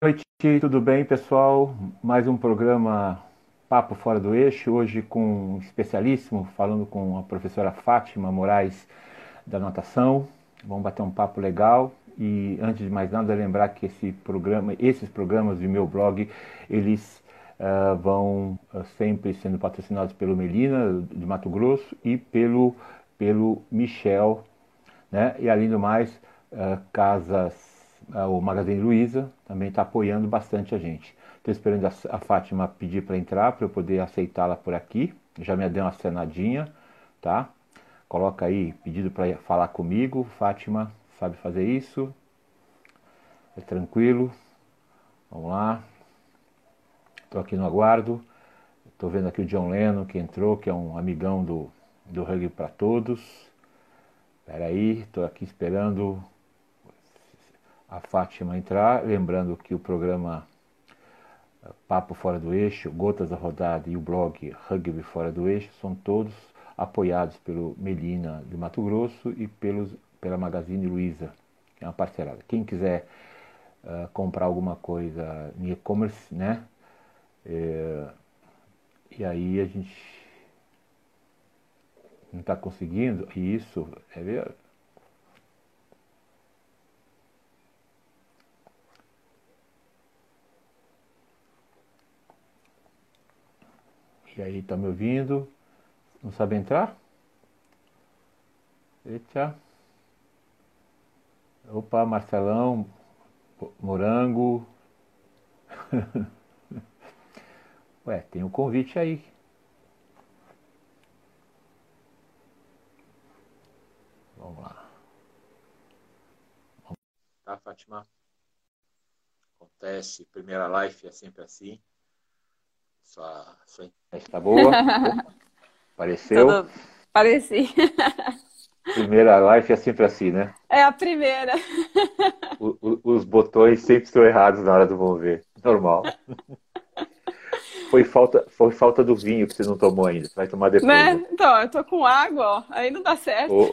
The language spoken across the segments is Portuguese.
noite, tudo bem, pessoal? Mais um programa Papo Fora do Eixo, hoje com um especialíssimo, falando com a professora Fátima Moraes da Natação. Vamos bater um papo legal e antes de mais nada lembrar que esse programa, esses programas do meu blog, eles uh, vão uh, sempre sendo patrocinados pelo Melina de Mato Grosso e pelo pelo Michel, né? E além do mais, uh, casas o Magazine Luiza também está apoiando bastante a gente. Estou esperando a, a Fátima pedir para entrar para eu poder aceitá-la por aqui. Já me deu uma cenadinha, tá? Coloca aí pedido para falar comigo. Fátima sabe fazer isso. É tranquilo. Vamos lá. Estou aqui no aguardo. Estou vendo aqui o John Lennon que entrou, que é um amigão do, do Rugby para Todos. Espera aí, estou aqui esperando a Fátima entrar, lembrando que o programa eh, Papo Fora do Eixo, Gotas da Rodada e o blog Rugby Fora do Eixo são todos apoiados pelo Melina de Mato Grosso e pelos, pela Magazine Luiza, que é uma parcerada. Quem quiser uh, comprar alguma coisa em e-commerce, né? É, e aí a gente não está conseguindo, e isso é E aí, tá me ouvindo? Não sabe entrar? Eita. Opa, Marcelão, Morango. Ué, tem um convite aí. Vamos lá. Tá, Fátima? Acontece, primeira live é sempre assim. Sua, sua internet tá boa? Apareceu? Tudo... Pareci. Primeira live é sempre assim, né? É a primeira. O, o, os botões sempre estão errados na hora do vamos ver. Normal. Foi falta, foi falta do vinho que você não tomou ainda. Você vai tomar depois. Né? né? Então, eu tô com água, ó. Aí não dá certo. Oh,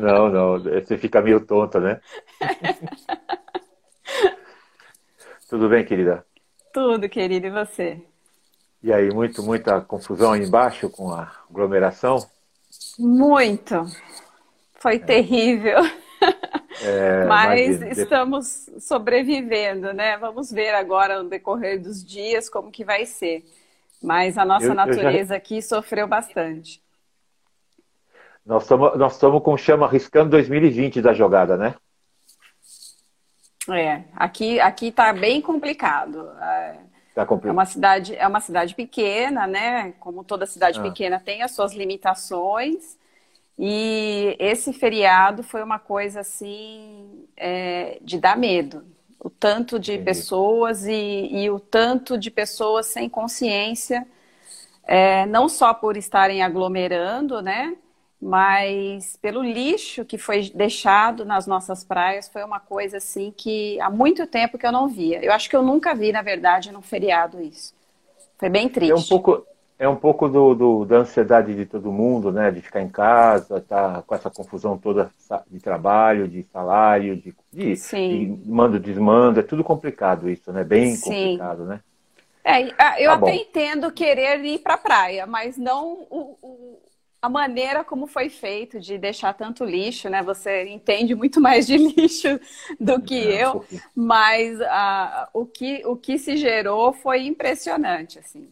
não, não. Você fica meio tonta, né? Tudo bem, querida? Tudo, querido. E você? E aí, muito, muita confusão aí embaixo com a aglomeração? Muito. Foi é. terrível. É, Mas imagino. estamos sobrevivendo, né? Vamos ver agora no decorrer dos dias como que vai ser. Mas a nossa eu, natureza eu já... aqui sofreu bastante. Nós estamos nós com chama riscando 2020 da jogada, né? É, aqui aqui está bem complicado. É, Tá é uma cidade é uma cidade pequena, né? Como toda cidade ah. pequena tem as suas limitações. E esse feriado foi uma coisa assim é, de dar medo. O tanto de Entendi. pessoas e, e, o tanto de pessoas sem consciência, é, não só por estarem aglomerando, né? Mas pelo lixo que foi deixado nas nossas praias foi uma coisa assim que há muito tempo que eu não via. Eu acho que eu nunca vi, na verdade, num feriado isso. Foi bem triste. É um pouco, é um pouco do, do, da ansiedade de todo mundo, né? De ficar em casa, tá com essa confusão toda de trabalho, de salário, de, de, de mando, desmando, é tudo complicado isso, né? Bem Sim. complicado, né? É, eu tá até bom. entendo querer ir para a praia, mas não o, o a maneira como foi feito de deixar tanto lixo, né? Você entende muito mais de lixo do que é, eu, um mas uh, o, que, o que se gerou foi impressionante, assim.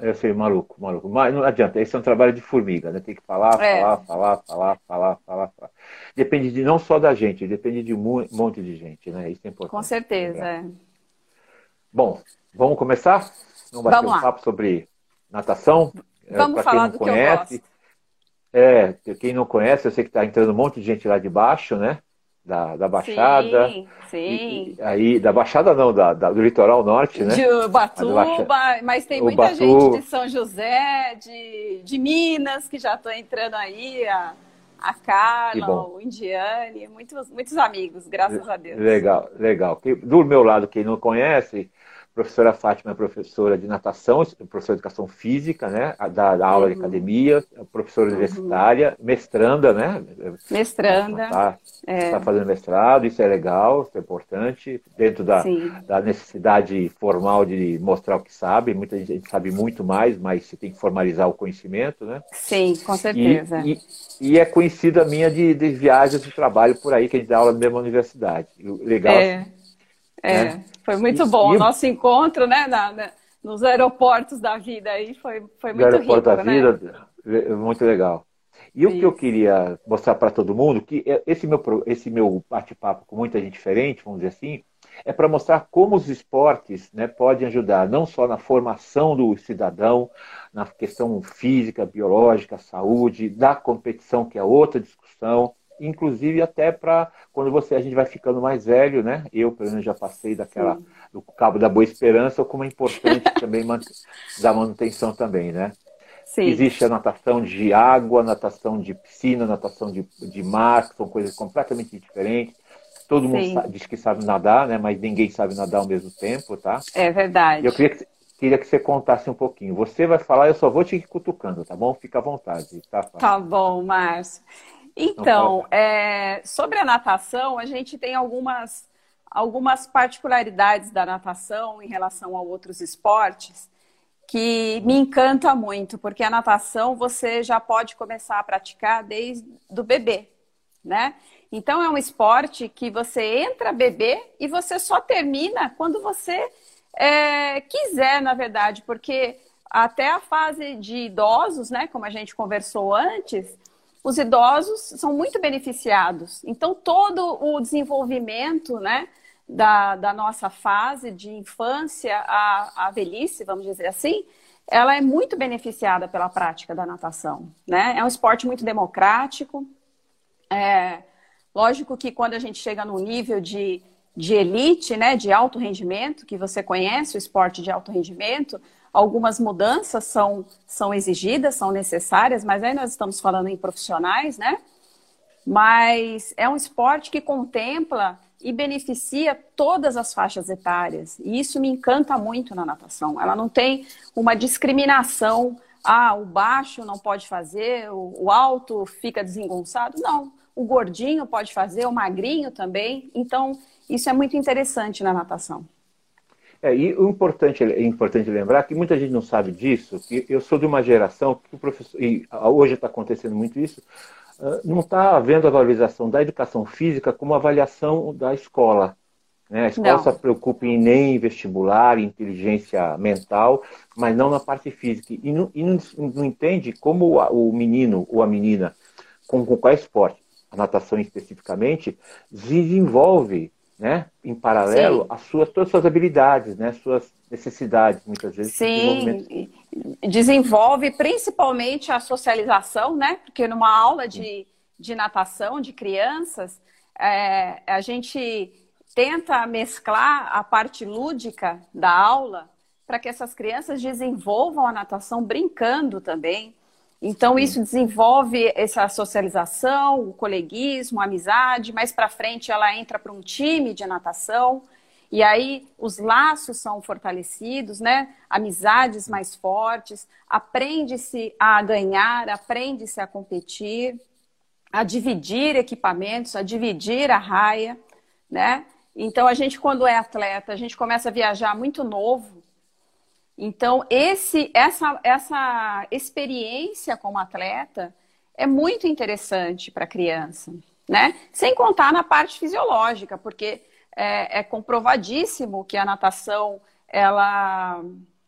Eu sei, maluco, maluco. Mas não adianta, esse é um trabalho de formiga, né? Tem que falar, é. falar, falar, falar, falar, falar, falar. Depende de, não só da gente, depende de um monte de gente, né? Isso é importante. Com certeza, é. Bom, vamos começar? Vamos bater vamos um lá. papo sobre natação? Vamos falar do conhece, que eu gosto. É, quem não conhece, eu sei que está entrando um monte de gente lá de baixo, né? Da, da Baixada. Sim, sim. E, aí, da Baixada não, da, da, do litoral norte, né? De Ubatuba, mas tem muita gente de São José, de, de Minas, que já estão entrando aí, a, a Carla, o Indiane, muitos, muitos amigos, graças a Deus. Legal, legal. Do meu lado, quem não conhece, professora Fátima é professora de natação, professora de educação física, né? Da, da aula uhum. de academia, professora uhum. universitária, mestranda, né? Mestranda. Está é. tá fazendo mestrado, isso é legal, isso é importante, dentro da, da, necessidade formal de mostrar o que sabe. Muita gente sabe muito mais, mas você tem que formalizar o conhecimento, né? Sim, com certeza. E, e, e é conhecida minha de, de, viagens de trabalho por aí, que a gente dá aula na mesma universidade. Legal. É. É, né? foi muito bom. o nosso encontro, né, na, na, nos aeroportos da vida aí foi, foi muito rico, da né? vida, muito legal. E Isso. o que eu queria mostrar para todo mundo, que é, esse meu, esse meu bate-papo com muita gente diferente, vamos dizer assim, é para mostrar como os esportes né, podem ajudar não só na formação do cidadão, na questão física, biológica, saúde, da competição, que é outra discussão, inclusive até para quando você a gente vai ficando mais velho, né? Eu, pelo menos, já passei daquela Sim. do cabo da boa esperança, como é importante também da manutenção também, né? Sim. Existe a natação de água, natação de piscina, natação de, de mar, que são coisas completamente diferentes. Todo mundo sabe, diz que sabe nadar, né? Mas ninguém sabe nadar ao mesmo tempo, tá? É verdade. Eu queria que, queria que você contasse um pouquinho. Você vai falar, eu só vou te cutucando, tá bom? Fica à vontade, tá? Tá bom, Márcio. Então, é, sobre a natação, a gente tem algumas, algumas particularidades da natação em relação a outros esportes que me encanta muito, porque a natação você já pode começar a praticar desde o bebê, né? Então é um esporte que você entra bebê e você só termina quando você é, quiser, na verdade, porque até a fase de idosos, né, como a gente conversou antes, os idosos são muito beneficiados. Então, todo o desenvolvimento né, da, da nossa fase de infância à, à velhice, vamos dizer assim, ela é muito beneficiada pela prática da natação. Né? É um esporte muito democrático. É, lógico que quando a gente chega no nível de, de elite, né, de alto rendimento, que você conhece o esporte de alto rendimento, Algumas mudanças são, são exigidas, são necessárias, mas aí nós estamos falando em profissionais, né? Mas é um esporte que contempla e beneficia todas as faixas etárias. E isso me encanta muito na natação. Ela não tem uma discriminação. Ah, o baixo não pode fazer, o, alto fica desengonçado. Não. O gordinho pode fazer, o magrinho também. Então, isso é muito interessante na natação. É, e o importante, é importante lembrar que muita gente não sabe disso, que eu sou de uma geração que o professor, e hoje está acontecendo muito isso, ah, não está havendo a valorização da educação física como avaliação da escola. Né? A escola não. se preocupa em nem vestibular, inteligência mental, mas não na parte física. E não, e não, não entende como o menino ou a menina, com, com qual esporte, a natação especificamente, desenvolve né, em paralelo as suas todas as suas habilidades, né, suas necessidades muitas vezes. Sim, desenvolve principalmente a socialização, né, porque numa aula de, de natação de crianças é, a gente tenta mesclar a parte lúdica da aula para que essas crianças desenvolvam a natação brincando também. Então, isso desenvolve essa socialização, o coleguismo, a amizade. Mais para frente, ela entra para um time de natação. E aí, os laços são fortalecidos, né? Amizades mais fortes. Aprende-se a ganhar, aprende-se a competir, a dividir equipamentos, a dividir a raia, né? Então, a gente, quando é atleta, a gente começa a viajar muito novo. Então, esse, essa, essa experiência como atleta é muito interessante para a criança, né? Sem contar na parte fisiológica, porque é, é, comprovadíssimo que a natação ela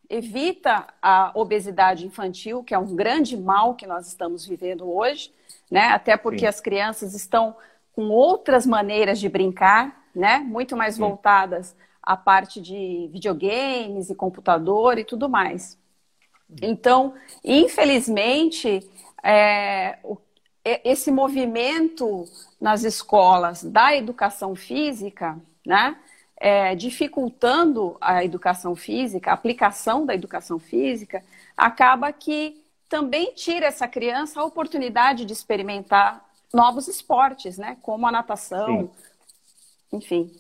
evita a obesidade infantil, que é um grande mal que nós estamos vivendo hoje, né? Até porque Sim. as crianças estão com outras maneiras de brincar, né? Muito mais Sim. voltadas a parte de videogames e computador e tudo mais. Então, infelizmente, é, esse movimento nas escolas da educação física, né, é, dificultando a educação física, a aplicação da educação física, acaba que também tira essa criança a oportunidade de experimentar novos esportes, né, como a natação, Sim. enfim.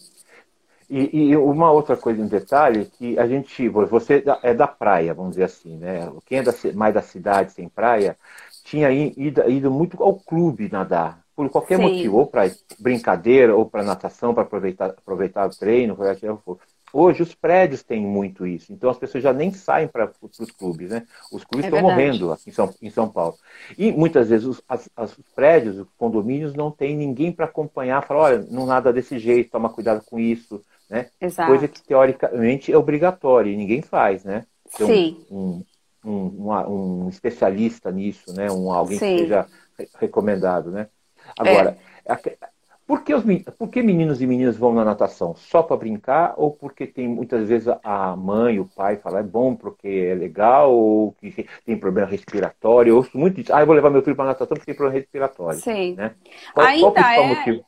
E, e, uma outra coisa, um detalhe, que a gente, você é da praia, vamos dizer assim, né? Quem é da, mais da cidade, sem praia, tinha ido, ido muito ao clube nadar, por qualquer Sim. motivo, ou para brincadeira, ou para natação, para aproveitar, aproveitar o treino, qualquer que for. Hoje os prédios têm muito isso, então as pessoas já nem saem para os clubes, né? Os clubes é estão morrendo aqui em São, em São Paulo. E muitas vezes os, as, as, os prédios, os condomínios não tem ninguém para acompanhar, falar, olha, não nada desse jeito, toma cuidado com isso, né? Exato. Coisa que teoricamente é obrigatória e ninguém faz, né? Então, Sim. Um, um, um, um, especialista nisso, né? Um, alguém Sim. que seja recomendado, né? Agora, é. por, que os, por que meninos e meninas vão na natação? Só para brincar ou porque tem muitas vezes a mãe, o pai falam é bom porque é legal ou que tem problema respiratório? Eu ouço muito isso. Ah, eu vou levar meu filho para natação porque tem problema respiratório. Sim. Né? Qual, Ainda qual é... motivo?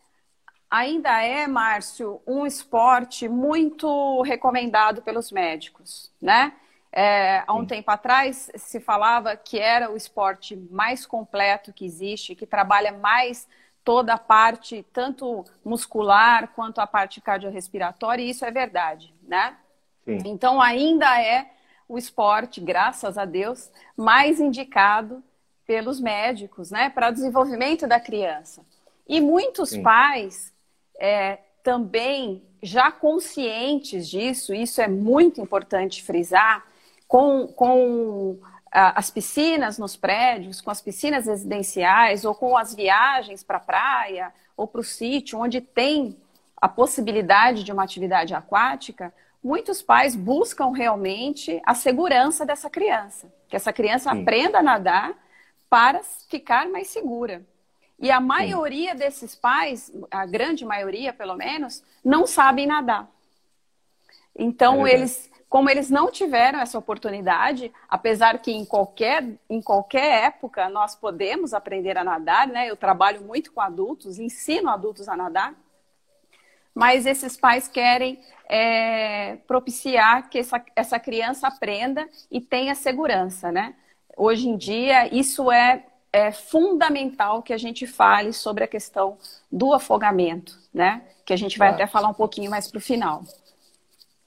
Ainda é, Márcio, um esporte muito recomendado pelos médicos, né? É, há um Sim. tempo atrás se falava que era o esporte mais completo que existe, que trabalha mais toda a parte, tanto muscular quanto a parte cardiorrespiratória, e isso é verdade, né? Sim. Então ainda é o esporte, graças a Deus, mais indicado pelos médicos, né, para o desenvolvimento da criança. E muitos Sim. pais é, também já conscientes disso, isso é muito importante frisar, com, com as piscinas nos prédios, com as piscinas residenciais ou com as viagens para a praia ou para o sítio, onde tem a possibilidade de uma atividade aquática, muitos pais buscam realmente a segurança dessa criança, que essa criança Sim. aprenda a nadar para ficar mais segura. E a maioria desses pais, a grande maioria pelo menos, não sabem nadar. Então, é eles, como eles não tiveram essa oportunidade, apesar que em qualquer, em qualquer época nós podemos aprender a nadar, né? Eu trabalho muito com adultos, ensino adultos a nadar, mas esses pais querem é, propiciar que essa, essa criança aprenda e tenha segurança, né? Hoje em dia, isso é é fundamental que a gente fale sobre a questão do afogamento, né? Que a gente vai tá. até falar um pouquinho mais para o final.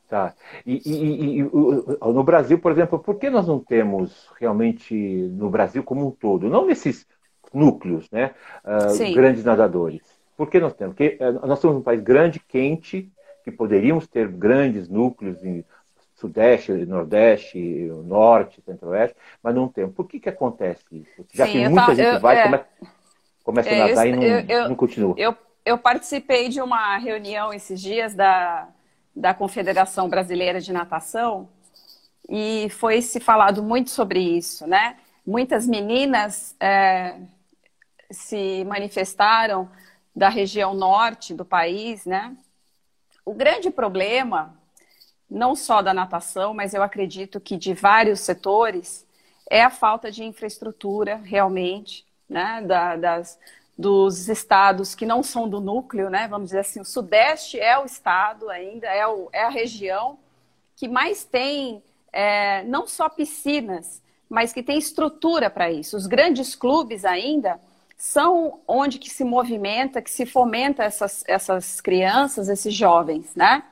Tá. E, e, e, no Brasil, por exemplo, por que nós não temos realmente no Brasil como um todo, não nesses núcleos, né? Uh, grandes nadadores. Por que nós temos? Porque uh, nós somos um país grande, quente, que poderíamos ter grandes núcleos em Sudeste, Nordeste, Norte, Centro-Oeste, mas não tem. Por que, que acontece isso? Já Sim, tem muita tá, gente eu, que vai, é, começa, começa é, a nadar eu, e não, eu, não continua. Eu, eu participei de uma reunião esses dias da, da Confederação Brasileira de Natação e foi se falado muito sobre isso, né? Muitas meninas é, se manifestaram da região norte do país, né? O grande problema não só da natação, mas eu acredito que de vários setores, é a falta de infraestrutura realmente, né, da, das, dos estados que não são do núcleo, né, vamos dizer assim, o Sudeste é o estado ainda, é, o, é a região que mais tem é, não só piscinas, mas que tem estrutura para isso. Os grandes clubes ainda são onde que se movimenta, que se fomenta essas, essas crianças, esses jovens, né?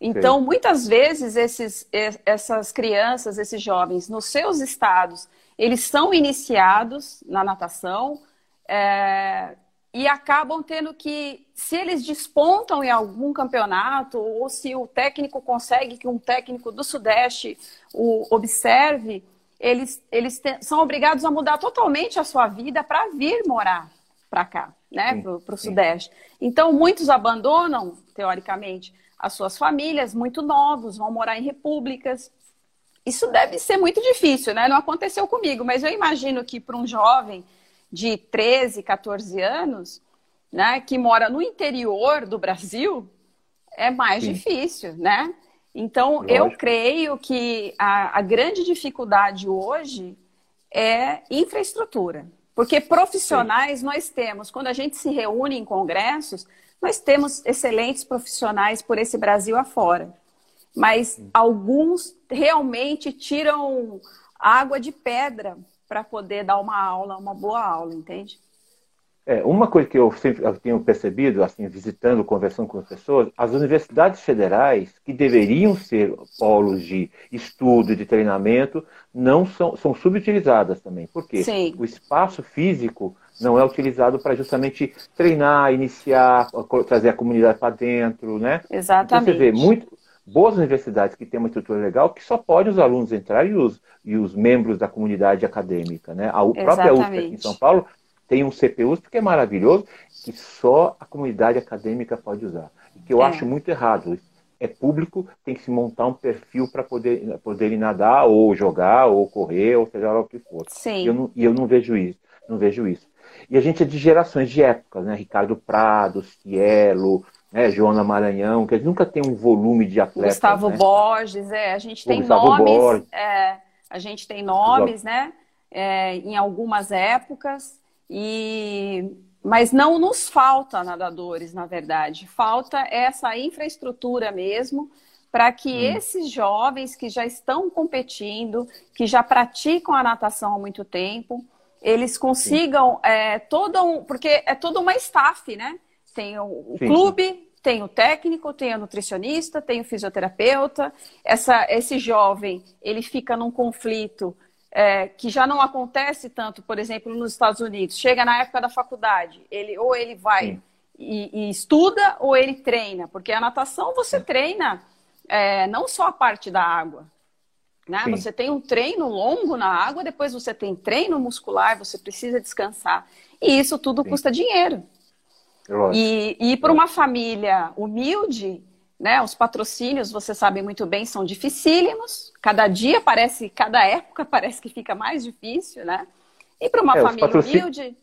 Então, Sim. muitas vezes, esses, essas crianças, esses jovens, nos seus estados, eles são iniciados na natação é, e acabam tendo que, se eles despontam em algum campeonato, ou se o técnico consegue que um técnico do Sudeste o observe, eles, eles te, são obrigados a mudar totalmente a sua vida para vir morar para cá, né, para o Sudeste. Então, muitos abandonam, teoricamente, as suas famílias muito novos, vão morar em repúblicas. Isso deve ser muito difícil, né? Não aconteceu comigo, mas eu imagino que para um jovem de 13, 14 anos, né, que mora no interior do Brasil, é mais Sim. difícil, né? Então, Lógico. eu creio que a, a grande dificuldade hoje é infraestrutura. Porque profissionais Sim. nós temos, quando a gente se reúne em congressos, nós temos excelentes profissionais por esse Brasil afora, mas alguns realmente tiram água de pedra para poder dar uma aula, uma boa aula, entende? É, uma coisa que eu sempre eu tenho percebido, assim, visitando, conversando com as pessoas, as universidades federais, que deveriam ser polos de estudo, de treinamento, não são, são subutilizadas também. Por quê? Sim. O espaço físico não é utilizado para justamente treinar, iniciar, trazer a comunidade para dentro, né? Exatamente. Então, você vê muito, boas universidades que têm uma estrutura legal que só pode os alunos entrar e os, e os membros da comunidade acadêmica, né? A Exatamente. própria USP aqui em São Paulo tem um CPU que é maravilhoso, que só a comunidade acadêmica pode usar. E que eu é. acho muito errado. É público, tem que se montar um perfil para poder, poder ir nadar, ou jogar, ou correr, ou seja lá o que for. Sim. E eu não, e eu não vejo isso. Não vejo isso. E a gente é de gerações de épocas, né? Ricardo Prado, Cielo, né? Joana Maranhão, que nunca tem um volume de atletas. Gustavo né? Borges, é, a gente tem Gustavo nomes. É, a gente tem nomes, né? É, em algumas épocas. E mas não nos falta nadadores, na verdade. Falta essa infraestrutura mesmo para que hum. esses jovens que já estão competindo, que já praticam a natação há muito tempo, eles consigam é, todo um, porque é toda uma staff, né? Tem o, o clube, tem o técnico, tem o nutricionista, tem o fisioterapeuta. Essa, esse jovem ele fica num conflito é, que já não acontece tanto, por exemplo, nos Estados Unidos. Chega na época da faculdade, ele ou ele vai e, e, estuda ou ele treina, porque a natação você treina é, não só a parte da água. Né? Você tem um treino longo na água, depois você tem treino muscular, você precisa descansar. E isso tudo Sim. custa dinheiro. E, e para uma família humilde, né? Os patrocínios, você sabe muito bem, são dificílimos. Cada dia parece, cada época parece que fica mais difícil, né? E para uma é, família humilde.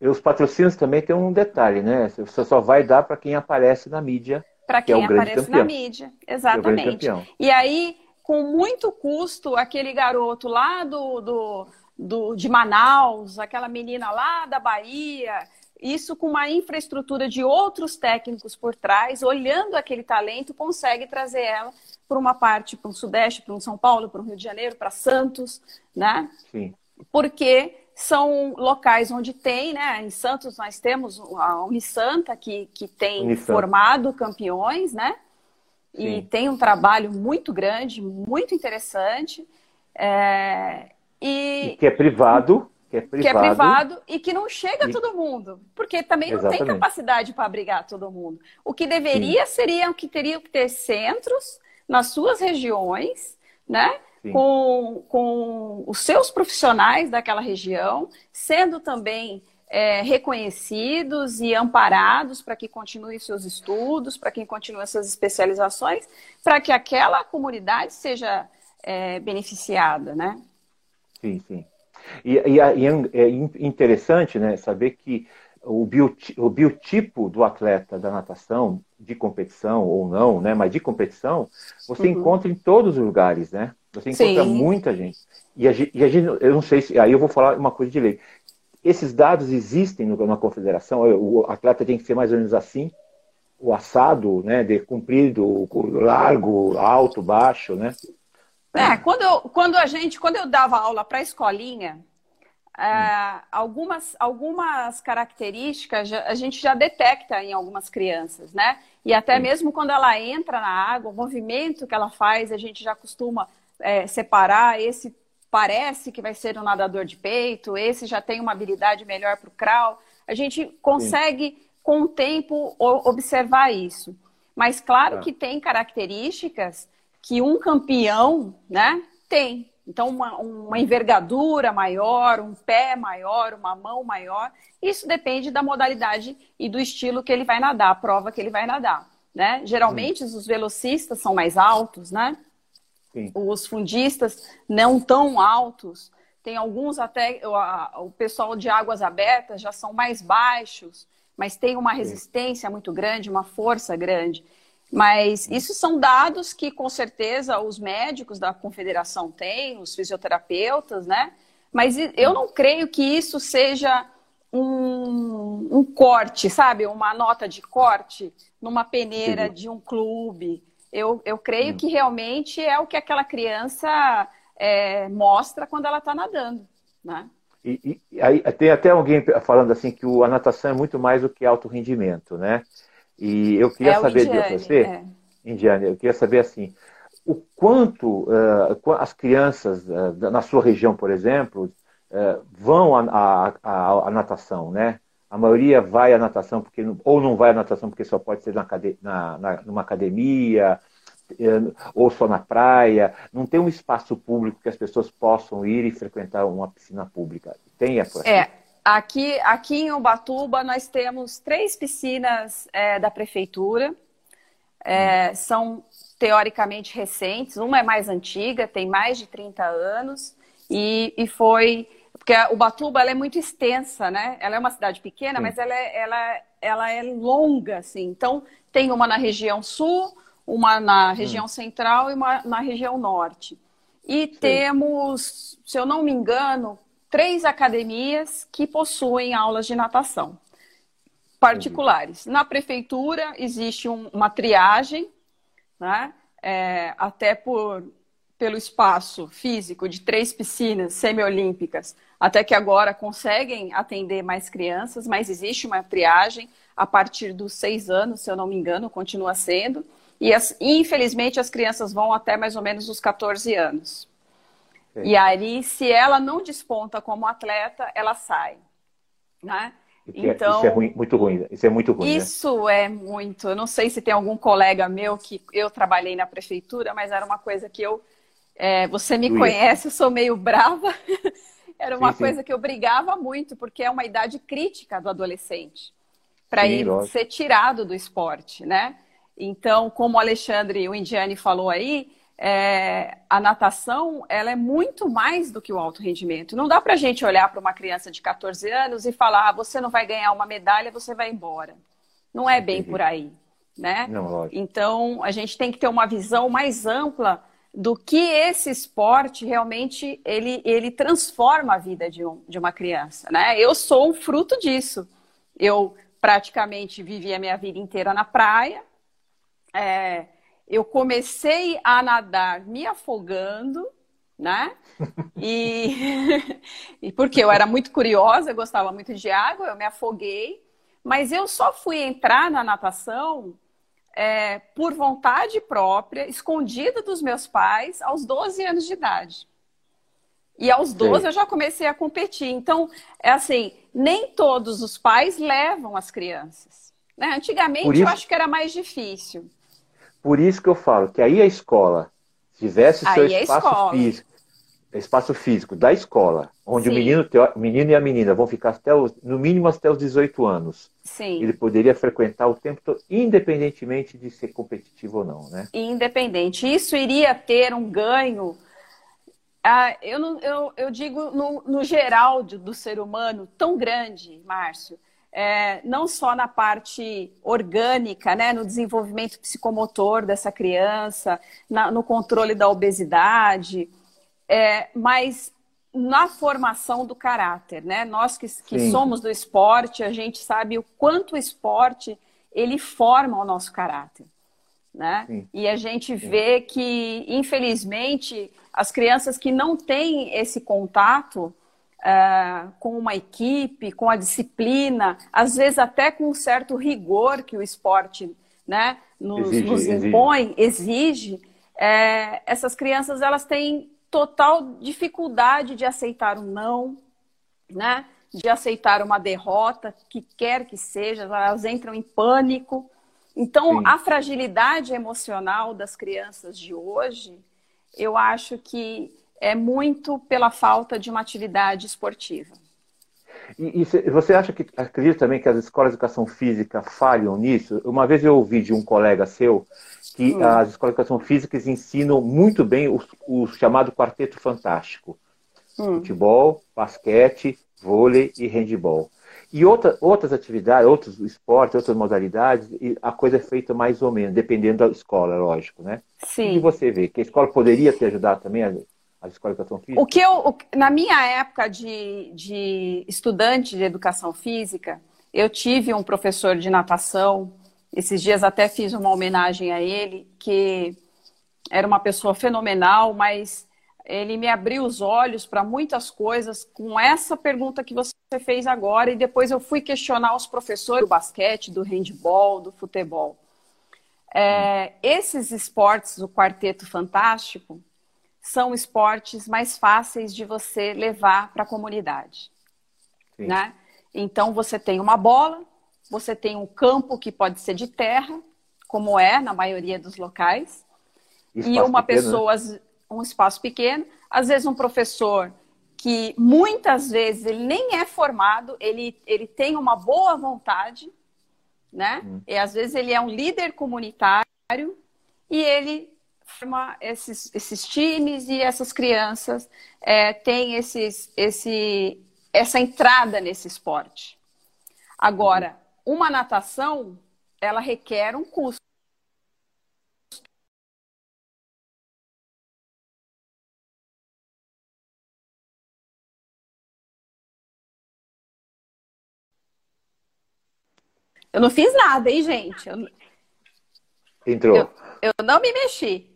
E os patrocínios também tem um detalhe, né? Você só vai dar para quem aparece na mídia. Para quem que é aparece na mídia, exatamente. É e aí, com muito custo, aquele garoto lá do, do, do, de Manaus, aquela menina lá da Bahia, isso com uma infraestrutura de outros técnicos por trás, olhando aquele talento, consegue trazer ela para uma parte, para um Sudeste, para um São Paulo, para um Rio de Janeiro, para Santos, né? Sim. Porque são locais onde tem, né? Em Santos nós temos a Unisanta, que, que tem Unisanta. formado campeões, né? Sim. E tem um trabalho muito grande, muito interessante. É... E... e que é privado que é privado, que é privado e que não chega a todo mundo, porque também não Exatamente. tem capacidade para abrigar todo mundo. O que deveria Sim. seria que teriam que ter centros nas suas regiões, né? Com, com os seus profissionais daquela região, sendo também é, reconhecidos e amparados para que continuem seus estudos, para que continuem suas especializações, para que aquela comunidade seja é, beneficiada, né? Sim, sim. E, e, e é interessante né, saber que o, biotipo, o biotipo do atleta da natação, de competição ou não, né, mas de competição, você uhum. encontra em todos os lugares, né? Você encontra Sim. muita gente. E a, e a, gente, eu não sei se. Aí eu vou falar uma coisa de lei. Esses dados existem na confederação, o atleta tem que ser mais ou menos assim, o assado, né, de comprido, largo, alto, baixo, né? É, quando, eu, quando a gente, quando eu dava aula para a escolinha, é, algumas, algumas características a gente já detecta em algumas crianças, né? E até Sim. mesmo quando ela entra na água, o movimento que ela faz, a gente já costuma é, separar. Esse parece que vai ser um nadador de peito, esse já tem uma habilidade melhor para o crawl. A gente consegue, Sim. com o tempo, observar isso. Mas claro é. que tem características que um campeão né, tem. Então, uma, uma, envergadura maior, um pé maior, uma mão maior, isso depende da modalidade e do estilo que ele vai nadar, a prova que ele vai nadar. Né? Geralmente, Sim. os velocistas são mais altos, né? Sim. Os fundistas não tão altos. Tem alguns até, o, o pessoal de águas abertas já são mais baixos, mas tem uma resistência muito grande, uma força grande. Mas isso são dados que, com certeza, os médicos da confederação têm, os fisioterapeutas, né? Mas eu não creio que isso seja um, um corte, sabe? Uma nota de corte numa peneira Sim. de um clube. Eu, eu creio Sim. que realmente é o que aquela criança é, mostra quando ela está nadando, né? E, e aí, tem até alguém falando assim que o, a natação é muito mais do que alto rendimento, né? E eu queria é saber Indiane, de você, é. Indiane, eu queria saber assim, o quanto uh, as crianças uh, na sua região, por exemplo, uh, vão à natação, né? A maioria vai à natação porque ou não vai à natação porque só pode ser na, na, na numa academia ou só na praia. Não tem um espaço público que as pessoas possam ir e frequentar uma piscina pública. Tem aqui? É. Aqui, aqui em Ubatuba nós temos três piscinas é, da prefeitura. É. São teoricamente recentes. Uma é mais antiga, tem mais de 30 anos, e, e foi. Porque Ubatuba ela é muito extensa, né? Ela é uma cidade pequena, Sim. mas ela é, ela, ela é longa, assim. Então, tem uma na região sul, uma na região hum. central e uma na região norte. E Sim. temos, se eu não me engano, três academias que possuem aulas de natação particulares. Na prefeitura existe um, uma triagem né? É, até por, pelo espaço físico de três piscinas semiolímpicas, até que agora conseguem atender mais crianças, mas existe uma triagem a partir dos seis anos, se eu não me engano, continua sendo. E as, infelizmente as crianças vão até mais ou menos os 14 anos. Sim. E aí, se ela não desponta como atleta, ela sai. Né? Então, isso é ruim, muito ruim. Isso é muito ruim. Né? Isso né? é muito. Eu não sei se tem algum colega meu que eu trabalhei na prefeitura, mas era uma coisa que eu. É, você me conhece, eu sou meio brava. era uma sim, coisa sim. que eu brigava muito, porque é uma idade crítica do adolescente para ir lógico. ser tirado do esporte, né? Então, como o Alexandre, o Indiane falou aí, é, a natação ela é muito mais do que o alto rendimento. Não dá para a gente olhar para uma criança de 14 anos e falar: ah, você não vai ganhar uma medalha, você vai embora. Não é bem por aí, né? Não, então a gente tem que ter uma visão mais ampla do que esse esporte realmente ele, ele transforma a vida de, um, de uma criança, né? Eu sou um fruto disso. Eu praticamente vivi a minha vida inteira na praia. É, eu comecei a nadar me afogando, né? E, e porque eu era muito curiosa, eu gostava muito de água, eu me afoguei, mas eu só fui entrar na natação é, por vontade própria, escondida dos meus pais, aos 12 anos de idade. E aos 12 Sim. eu já comecei a competir. Então, é assim, nem todos os pais levam as crianças. Né? Antigamente isso... eu acho que era mais difícil. Por isso que eu falo que aí a escola tivesse seu aí é espaço físico, espaço físico da escola, onde o menino, o menino e a menina vão ficar até os, no mínimo até os 18 anos. Sim. Ele poderia frequentar o tempo todo, independentemente de ser competitivo ou não, né? Independente. Isso iria ter um ganho. Ah, eu, não, eu, eu digo no, no geral do, do ser humano tão grande, Márcio, é, não só na parte orgânica, né, no desenvolvimento psicomotor dessa criança, na, no controle da obesidade, é, mas na formação do caráter, né? Nós que, que somos do esporte, a gente sabe o quanto o esporte ele forma o nosso caráter, né? Sim. E a gente vê que, infelizmente, as crianças que não têm esse contato, uh, com uma equipe, com a disciplina, às vezes até com um certo rigor que o esporte né, nos, exige, nos impõe, exige, exige é, essas crianças elas têm total dificuldade de aceitar um não, né? de aceitar uma derrota, que quer que seja, elas entram em pânico. Então, Sim. a fragilidade emocional das crianças de hoje, eu acho que é muito pela falta de uma atividade esportiva. E, e, você acha que acredita também que as escolas de educação física falham nisso? Uma vez eu ouvi de um colega seu que hum. as escolas de educação física ensinam muito bem o, o chamado quarteto fantástico: hum. futebol, basquete, vôlei e handball. E outra, outras atividades, outros esportes, outras modalidades, a coisa é feita mais ou menos, dependendo da escola, lógico, né? Sim. E você vê que a escola poderia te ajudar também a as escolas de educação física? O que eu, na minha época de, de estudante de educação física, eu tive um professor de natação, esses dias até fiz uma homenagem a ele, que era uma pessoa fenomenal, mas ele me abriu os olhos para muitas coisas com essa pergunta que você fez agora e depois eu fui questionar os professores do basquete, do handball, do futebol. É, esses esportes, o quarteto fantástico, são esportes mais fáceis de você levar para a comunidade, né? Então você tem uma bola, você tem um campo que pode ser de terra, como é na maioria dos locais, espaço e uma pequeno, né? pessoa, né? um espaço pequeno, às vezes um professor que muitas vezes ele nem é formado, ele, ele tem uma boa vontade, né? Hum. E às vezes ele é um líder comunitário e ele forma esses, esses times e essas crianças é, têm esses, esse, essa entrada nesse esporte. Agora, uma natação, ela requer um custo. Eu não fiz nada, hein, gente? Eu... Entrou. Eu, eu, não me mexi.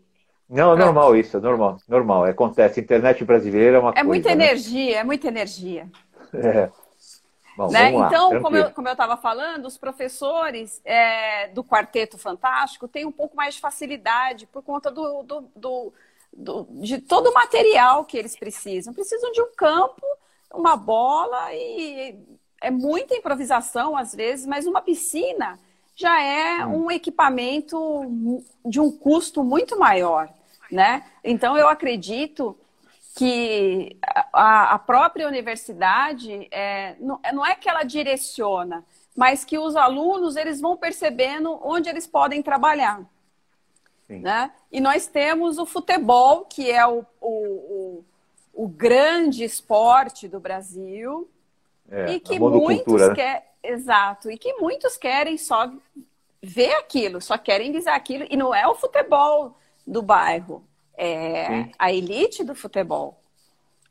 Não, é normal isso, é normal, normal. Acontece. Internet brasileira é uma é coisa. É muita né? energia, é muita energia. É. Bom, né? lá, então, como eu, como eu estava falando, os professores é, do Quarteto Fantástico têm um pouco mais de facilidade por conta do, do, do, do, de todo o material que eles precisam. Precisam de um campo, uma bola e é muita improvisação às vezes, mas uma piscina já é hum. um equipamento de um custo muito maior, né? Então eu acredito que a, a própria universidade é, não, é, não é que ela direciona, mas que os alunos eles vão percebendo onde eles podem trabalhar. Né? E nós temos o futebol, que é o, o, o, o grande esporte do Brasil, é, e que muitos né? querem. Exato, e que muitos querem só ver aquilo, só querem visar aquilo, e não é o futebol do bairro, é Sim. a elite do futebol.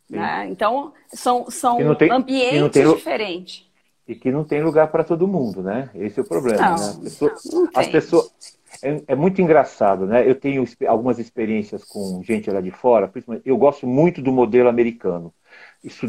Né? Então, são, são tem, ambientes tem, diferentes. E que não tem lugar para todo mundo, né? Esse é o problema. Não, né? Pessoa, não as pessoas. É, é, muito engraçado, né? Eu tenho algumas experiências com gente lá de fora, eu gosto muito do modelo americano. Isso,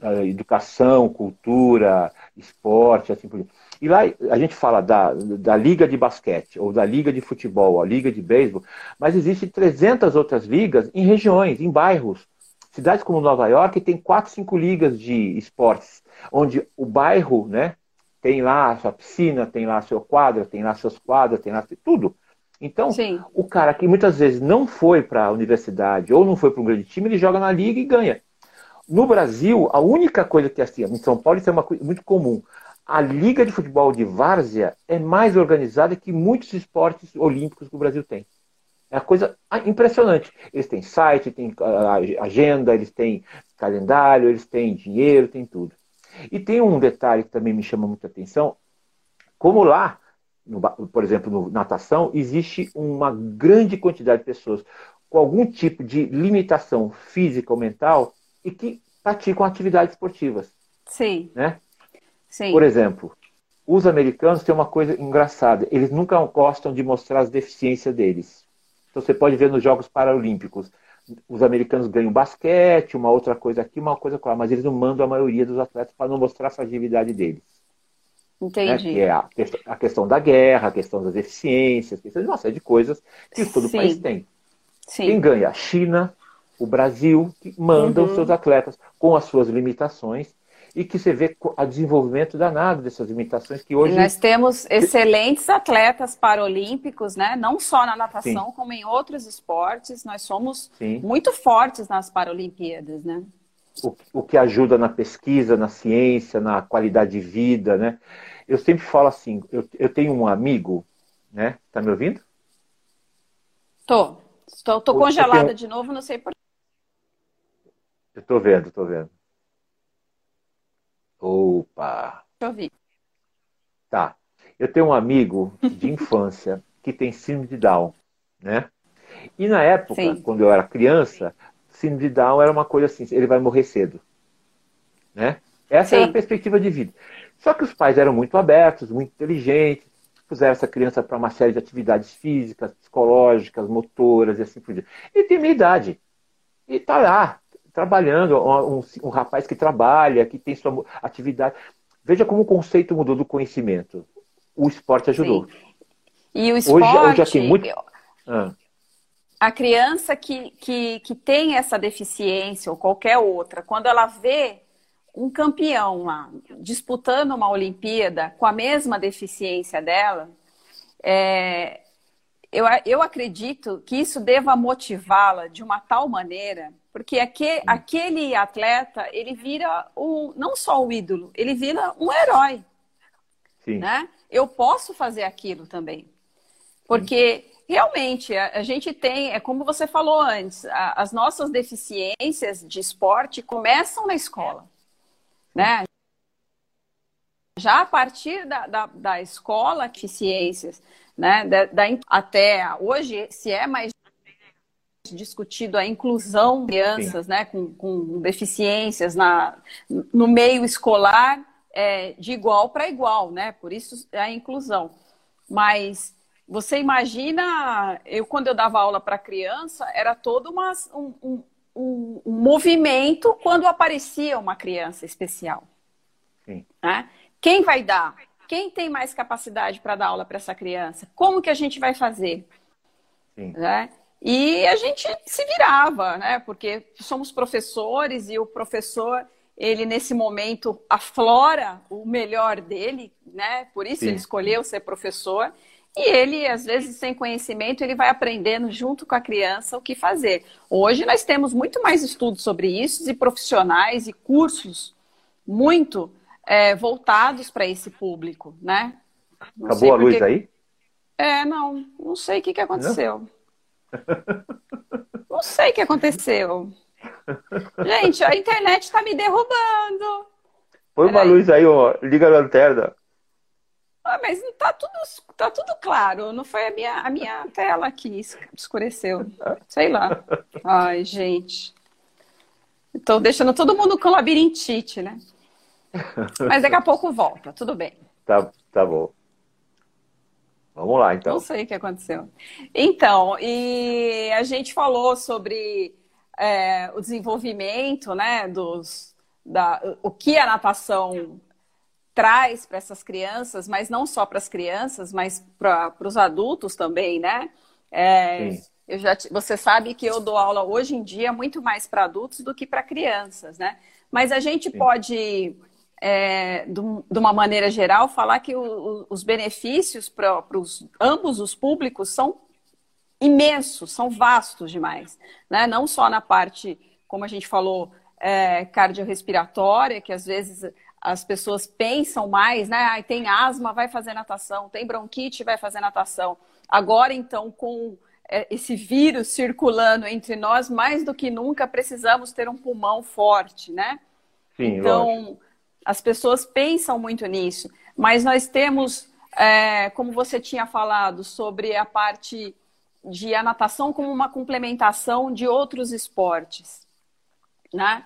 a, a educação, cultura, esporte, assim por diante. E lá a gente fala da, da liga de basquete, ou da liga de futebol, a liga de beisebol, mas existem 300 outras ligas em regiões, em bairros. Cidades como Nova York tem quatro, cinco ligas de esportes, onde o bairro, né, tem lá a sua piscina, tem lá a sua quadra, tem lá suas quadras, tem lá tudo. Então, Sim. o cara que muitas vezes não foi para a universidade ou não foi para um grande time, ele joga na liga e ganha. No Brasil, a única coisa que é assim, em São Paulo isso é uma coisa muito comum a Liga de Futebol de Várzea é mais organizada que muitos esportes olímpicos que o Brasil tem. É uma coisa impressionante. Eles têm site, têm agenda, eles têm calendário, eles têm dinheiro, tem tudo. E tem um detalhe que também me chama muita atenção, como lá, no, por exemplo, no natação, existe uma grande quantidade de pessoas com algum tipo de limitação física ou mental e que praticam atividades esportivas. Sim. Né? Sim. Por exemplo, os americanos têm uma coisa engraçada: eles nunca gostam de mostrar as deficiências deles. Então você pode ver nos Jogos Paralímpicos, os americanos ganham basquete, uma outra coisa aqui, uma coisa lá, mas eles não mandam a maioria dos atletas para não mostrar a fragilidade deles. Entendi. Né? Que é a, a, questão da guerra, a questão das deficiências, a questão de uma série de coisas que todo Sim. país tem. Sim. Quem ganha? A China, o Brasil, que mandam uhum. seus atletas com as suas limitações e que você vê o desenvolvimento danado dessas limitações que hoje. nós temos excelentes atletas paralímpicos, né? Não só na natação, Sim. como em outros esportes. Nós somos Sim. muito fortes nas Paralimpíadas, né? O, o que ajuda na pesquisa, na ciência, na qualidade de vida, né? Eu sempre falo assim, eu, eu tenho um amigo, né? Tá me ouvindo? Tô. Estou, tô congelada tenho... de novo, não sei por Eu tô vendo, tô vendo. Opa! Deixa eu ouvir. Tá. Eu tenho um amigo de infância que tem síndrome de Down, né? E na época, Sim. quando eu era criança, síndrome de Down era uma coisa assim, ele vai morrer cedo, né? Essa Sim. era a perspectiva de vida. Só que os pais eram muito abertos, muito inteligentes, puseram essa criança para uma série de atividades físicas, psicológicas, motoras e assim por diante. Ele tem minha idade. e está lá, trabalhando, um, um, rapaz que trabalha, que tem sua atividade. Veja como o conceito mudou do conhecimento. O esporte ajudou. Sim. E o esporte. Hoje, hoje aqui, muito... Ah. A criança que, que, que tem essa deficiência ou qualquer outra, quando ela vê um campeão lá disputando uma Olimpíada com a mesma deficiência dela, é, eu, eu acredito que isso deva motivá-la de uma tal maneira, porque aquele, aquele atleta, ele vira um, não só o ídolo, ele vira um herói. Sim. Né? Eu posso fazer aquilo também. Porque realmente a, a, gente tem, é como você falou antes, a, as nossas deficiências de esporte começam na escola. Né? Já a partir da, da, da escola, deficiências, né? Da, da, até hoje, se é mais discutido a inclusão de crianças né, com, com deficiências na, no meio escolar é, de igual para igual, né? Por isso é a inclusão. Mas você imagina, eu quando eu dava aula para criança, era todo uma, um, um, um, um, movimento quando aparecia uma criança especial. Né? Quem vai dar? Quem tem mais capacidade para dar aula para essa criança? Como que a gente vai fazer? Sim. Né? E a gente se virava, né? Porque somos professores e o professor, ele nesse momento aflora o melhor dele, né? Por isso Sim. ele escolheu ser professor. E ele, às vezes, sem conhecimento, ele vai aprendendo junto com a criança o que fazer. Hoje nós temos muito mais estudos sobre isso e profissionais e cursos muito é, voltados para esse público, né? Não Acabou a luz porque... aí? É, não. Não sei o que, que aconteceu. Não, não sei o que aconteceu. Gente, a internet está me derrubando. Põe uma luz aí, ó. Liga a lanterna. Ah, mas tá tudo, tá tudo claro. Não foi a minha, a minha tela que escureceu. Sei lá. Ai, gente. Estou deixando todo mundo com labirintite, né? Mas daqui a pouco volta, tudo bem. Tá, tá bom. Vamos lá, então. Não sei o que aconteceu. Então, e a gente falou sobre é, o desenvolvimento, né, dos, da, o que a natação traz para essas crianças, mas não só para as crianças, mas para os adultos também, né? É, eu já, você sabe que eu dou aula hoje em dia muito mais para adultos do que para crianças, né? Mas a gente Sim. pode é, de, de, uma maneira geral, falar que o, os benefícios para ambos os públicos são imensos, são vastos demais. Né? Não só na parte, como a gente falou, é, cardiorrespiratória, que às vezes as pessoas pensam mais, né? Ah, tem asma, vai fazer natação, tem bronquite, vai fazer natação. Agora, então, com é, esse vírus circulando entre nós, mais do que nunca precisamos ter um pulmão forte, né? Sim, então, lógico as pessoas pensam muito nisso, mas nós temos, é, como você tinha falado, sobre a parte de a natação como uma complementação de outros esportes, né?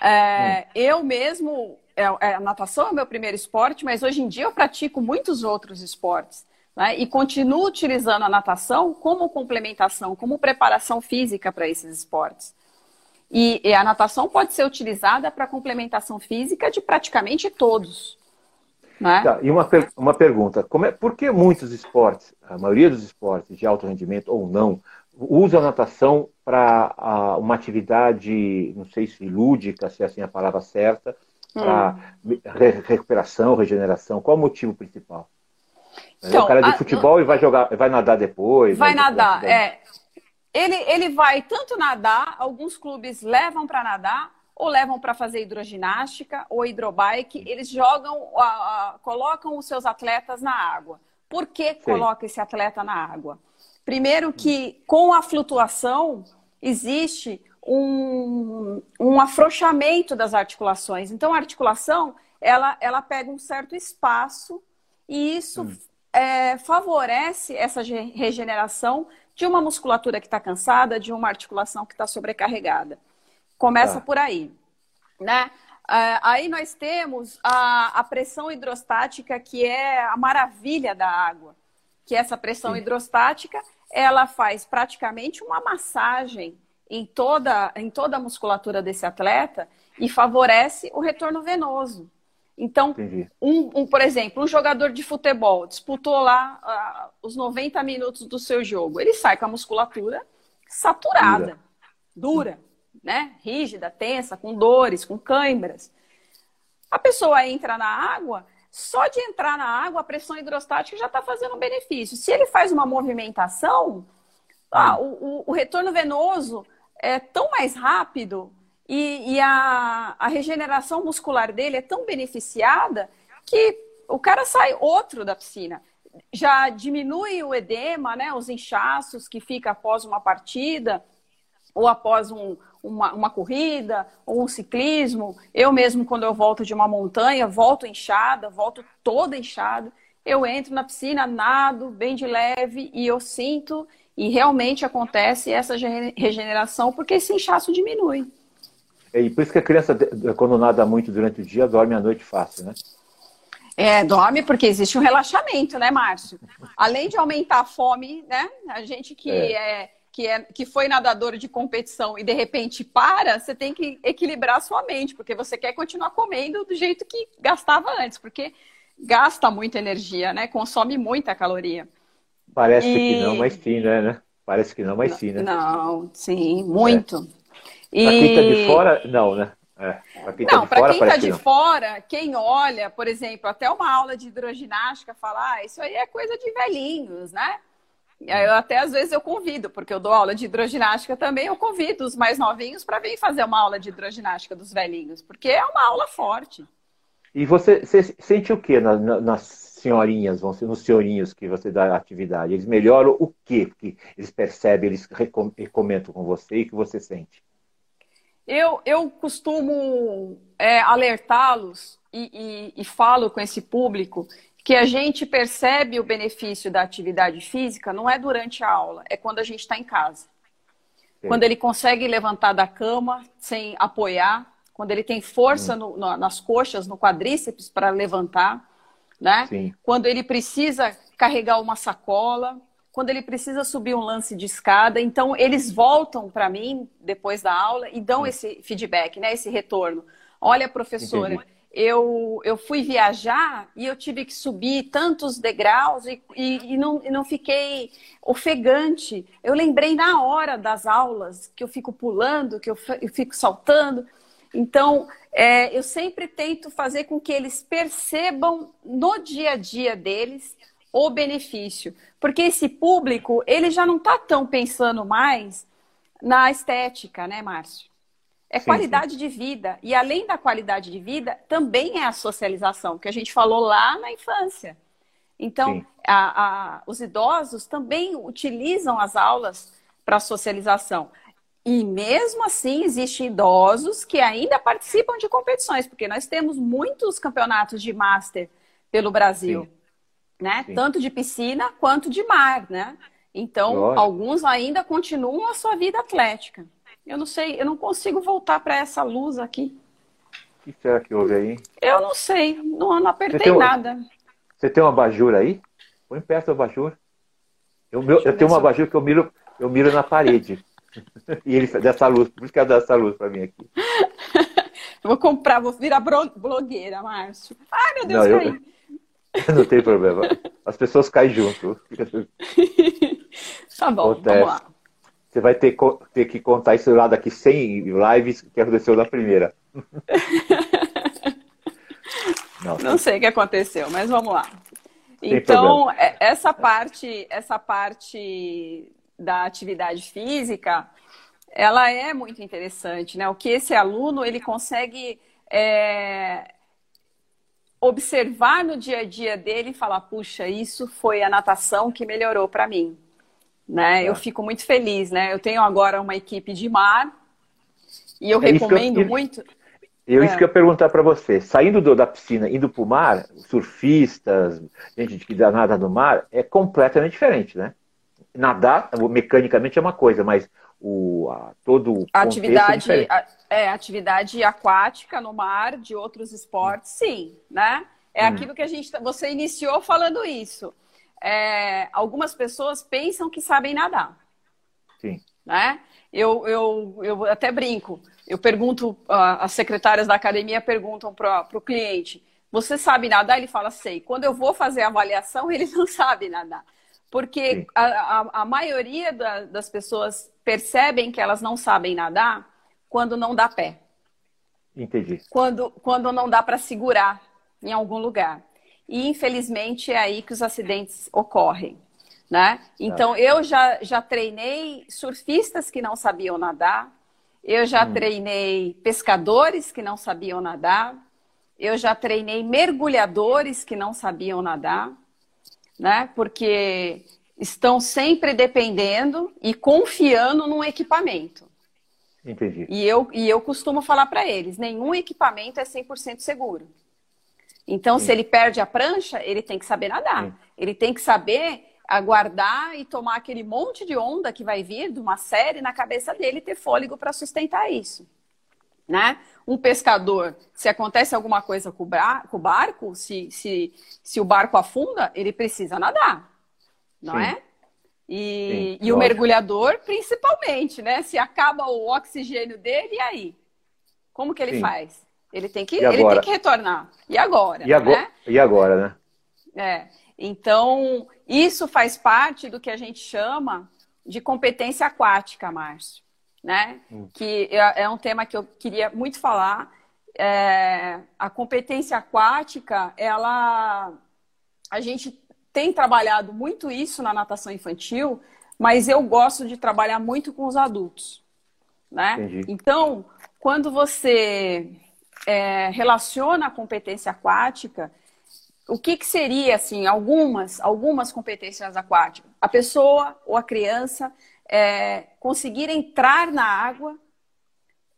É, hum. Eu mesmo, é, é, a natação é o meu primeiro esporte, mas hoje em dia eu pratico muitos outros esportes. Né? E continuo utilizando a natação como complementação, como preparação física para esses esportes. E, e a natação pode ser utilizada para complementação física de praticamente todos. Né? Tá, e uma, per uma pergunta: como é, por que muitos esportes, a maioria dos esportes de alto rendimento ou não, usam a natação para uma atividade, não sei se lúdica, se é assim a palavra certa, para hum. re recuperação, regeneração? Qual o motivo principal? Então, o cara de a, futebol e vai jogar, vai nadar depois. Vai nadar, é. Ele, ele vai tanto nadar, alguns clubes levam para nadar, ou levam para fazer hidroginástica ou hidrobike, eles jogam, colocam os seus atletas na água. Por que Sim. coloca esse atleta na água? Primeiro que com a flutuação existe um, um afrouxamento das articulações. Então a articulação ela, ela pega um certo espaço e isso hum. é, favorece essa regeneração de uma musculatura que está cansada, de uma articulação que está sobrecarregada. Começa tá. por aí. Né? Uh, aí nós temos a, a, pressão hidrostática, que é a maravilha da água. Que essa pressão Sim. hidrostática, ela faz praticamente uma massagem em toda, em toda a musculatura desse atleta e favorece o retorno venoso. Então, um, um, por exemplo, um jogador de futebol disputou lá uh, os 90 minutos do seu jogo. Ele sai com a musculatura saturada, dura, dura né? rígida, tensa, com dores, com câimbras. A pessoa entra na água, só de entrar na água, a pressão hidrostática já está fazendo um benefício. Se ele faz uma movimentação, ah, o, o, o retorno venoso é tão mais rápido e, e a, a, regeneração muscular dele é tão beneficiada que o cara sai outro da piscina. Já diminui o edema, né, os inchaços que fica após uma partida ou após um, uma, uma corrida ou um ciclismo. Eu mesmo, quando eu volto de uma montanha, volto inchada, volto toda inchada. Eu entro na piscina, nado bem de leve e eu sinto e realmente acontece essa regeneração porque esse inchaço diminui. É, e por isso que a criança, quando nada muito durante o dia, dorme à noite fácil, né? É, dorme porque existe um relaxamento, né, Márcio? Além de aumentar a fome, né? A gente que é, é que, é, que foi nadador de competição e de repente para, você tem que equilibrar a sua mente, porque você quer continuar comendo do jeito que gastava antes, porque gasta muita energia, né? Consome muita caloria. Parece e... que não, mas sim, né, né? Parece que não, mas sim, né? Não, sim, muito. E... Pra quem tá de fora, não, né? É. Pra quem tá não, para quem está de não. fora, quem olha, por exemplo, até uma aula de hidroginástica, fala, ah, isso aí é coisa de velhinhos, né? Eu até às vezes eu convido, porque eu dou aula de hidroginástica também, eu convido os mais novinhos para vir fazer uma aula de hidroginástica dos velhinhos, porque é uma aula forte. E você, você sente o que na, na, nas senhorinhas, vão ser nos senhorinhos que você dá atividade? Eles melhoram o quê? que eles percebem, eles comentam com você e que você sente? Eu, eu costumo é, alertá-los e, e, e falo com esse público que a gente percebe o benefício da atividade física não é durante a aula, é quando a gente está em casa. Sim. Quando ele consegue levantar da cama sem apoiar, quando ele tem força no, no, nas coxas, no quadríceps para levantar, né? Sim. Quando ele precisa carregar uma sacola, quando ele precisa subir um lance de escada. Então, eles voltam para mim depois da aula e dão esse feedback, né? Esse retorno. Olha, professora, Entendi eu, eu fui viajar e eu tive que subir tantos degraus e, e, e, não, e não fiquei ofegante. Eu lembrei na hora das aulas que eu fico pulando, que eu, eu fico saltando. Então, é, eu sempre tento fazer com que eles percebam no dia a dia deles o benefício. Porque esse público, ele já não está tão pensando mais na estética, né, Márcio? É sim, qualidade sim. de vida. E além da qualidade de vida, também é a socialização, que a gente falou lá na infância. Então, a, a, os idosos também utilizam as aulas para socialização. E mesmo assim, existem idosos que ainda participam de competições, porque nós temos muitos campeonatos de master pelo Brasil, sim. Né? Tanto de piscina quanto de mar, né? Então, alguns ainda continuam a sua vida atlética. Eu não sei, eu não consigo voltar para essa luz aqui. O que será que houve aí? Eu não sei, não, não apertei você nada. Você tem uma abajur aí? Põe perto do abajur. Eu, meu, eu tenho uma abajur que eu miro, eu miro na parede. e ele dessa luz, por isso que é dessa luz para mim aqui. vou comprar, vou virar blogueira, Márcio. Ai, meu Deus, não, eu, não tem problema. As pessoas caem junto. tá bom, Acontece. vamos lá. Você vai ter, ter que contar isso lá daqui 100 lives que aconteceu na primeira. Não, não sei o que aconteceu, mas vamos lá. então, problema. É, essa parte, essa parte da atividade física, ela é muito interessante, né? O que esse aluno ele consegue é, observar no dia a dia dele e falar, puxa, isso foi a natação que melhorou para mim né? É. Eu fico muito feliz, né? Eu tenho agora uma equipe de mar e eu é recomendo eu, muito. Eu é. isso que eu ia perguntar para você. Saindo do, da piscina, indo para o mar, surfistas, gente que dá nada no mar, é completamente diferente, né? Nadar, mecanicamente é uma coisa, mas o a, todo o a atividade é, a, é, atividade aquática no mar de outros esportes, sim, né? É hum. aquilo que a gente você iniciou falando isso é, algumas pessoas pensam que sabem nadar. Sim. Né? eu, eu, eu até brinco. Eu pergunto, as secretárias da academia perguntam para o cliente: Você sabe nadar? Ele fala: Sei. Quando eu vou fazer a avaliação, ele não sabe nadar. Porque a, a, a, maioria da, das pessoas percebem que elas não sabem nadar quando não dá pé. Entendi. Quando, quando não dá para segurar em algum lugar. E, infelizmente, é aí que os acidentes ocorrem. Né? Então, é. eu já, já treinei surfistas que não sabiam nadar, eu já hum. treinei pescadores que não sabiam nadar, eu já treinei mergulhadores que não sabiam nadar, né? Porque estão sempre dependendo e confiando num equipamento. Entendi. E eu, e eu costumo falar para eles: nenhum equipamento é 100% seguro. Então, Sim. se ele perde a prancha, ele tem que saber nadar. Sim. Ele tem que saber aguardar e tomar aquele monte de onda que vai vir de uma série na cabeça dele e ter fôlego para sustentar isso. Né? Um pescador, se acontece alguma coisa com o, barco, se, se, se o barco afunda, ele precisa nadar, não Sim. é? E, Sim, e o mergulhador, principalmente, né? Se acaba o oxigênio dele, e aí? Como que ele Sim. faz? Ele tem que, ele tem que retornar. E agora? E agora, né? e agora, né? É. Então, isso faz parte do que a gente chama de competência aquática, Márcio, né? Hum. Que é, é um tema que eu queria muito falar. É, a competência aquática, ela, a gente tem trabalhado muito isso na natação infantil, mas eu gosto de trabalhar muito com os adultos, né? Entendi. Então, quando você é, relaciona a competência aquática o que, que seria, assim, algumas, algumas competências aquáticas? A pessoa ou a criança é, conseguir entrar na água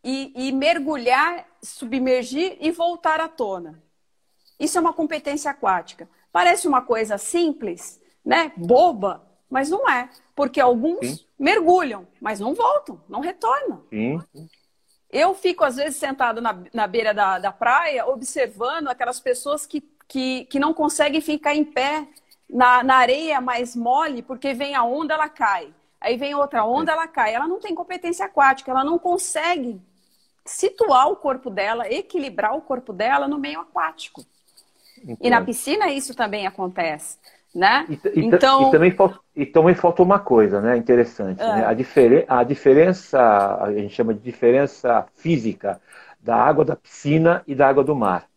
e, e mergulhar, submergir e voltar à tona. Isso é uma competência aquática. Parece uma coisa simples, né? Boba, mas não é. Porque alguns Sim. mergulham, mas não voltam, não retornam. Sim. Eu fico, às vezes, sentado na, na beira da, da praia, observando aquelas pessoas que que, que não consegue ficar em pé na, na areia mais mole, porque vem a onda, ela cai. Aí vem outra onda, ela cai. Ela não tem competência aquática, ela não consegue situar o corpo dela, equilibrar o corpo dela no meio aquático. Então, e na piscina isso também acontece. Né? E, e, então... e, também falta, e também falta uma coisa né, interessante. Né? A, difere, a diferença, a gente chama de diferença física da água da piscina e da água do mar.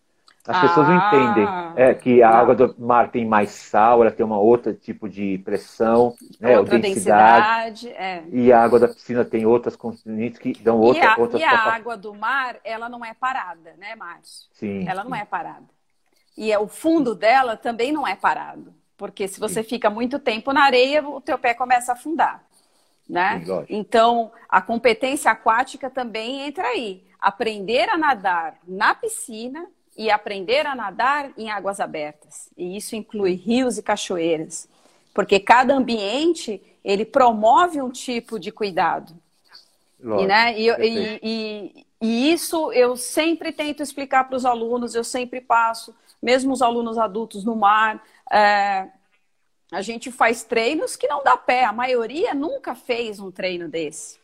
As ah, pessoas não entendem é, que a não. água do mar tem mais sal, ela tem uma outra tipo de pressão, né, outra densidade, densidade é. e a água da piscina tem outras componentes que dão outra, e a, outras E a água do mar, ela não é parada, né, Márcio? Sim. Ela não é parada. E é, o fundo dela também não é parado, porque se você fica muito tempo na areia, o teu pé começa a afundar. Né? Então, a competência aquática também entra aí. Aprender a nadar na piscina e aprender a nadar em águas abertas. E isso inclui rios e cachoeiras, porque cada ambiente ele promove um tipo de cuidado. Lógico, e, né? e, e, e, e isso eu sempre tento explicar para os alunos, eu sempre passo, mesmo os alunos adultos no mar. É, a gente faz treinos que não dá pé, a maioria nunca fez um treino desse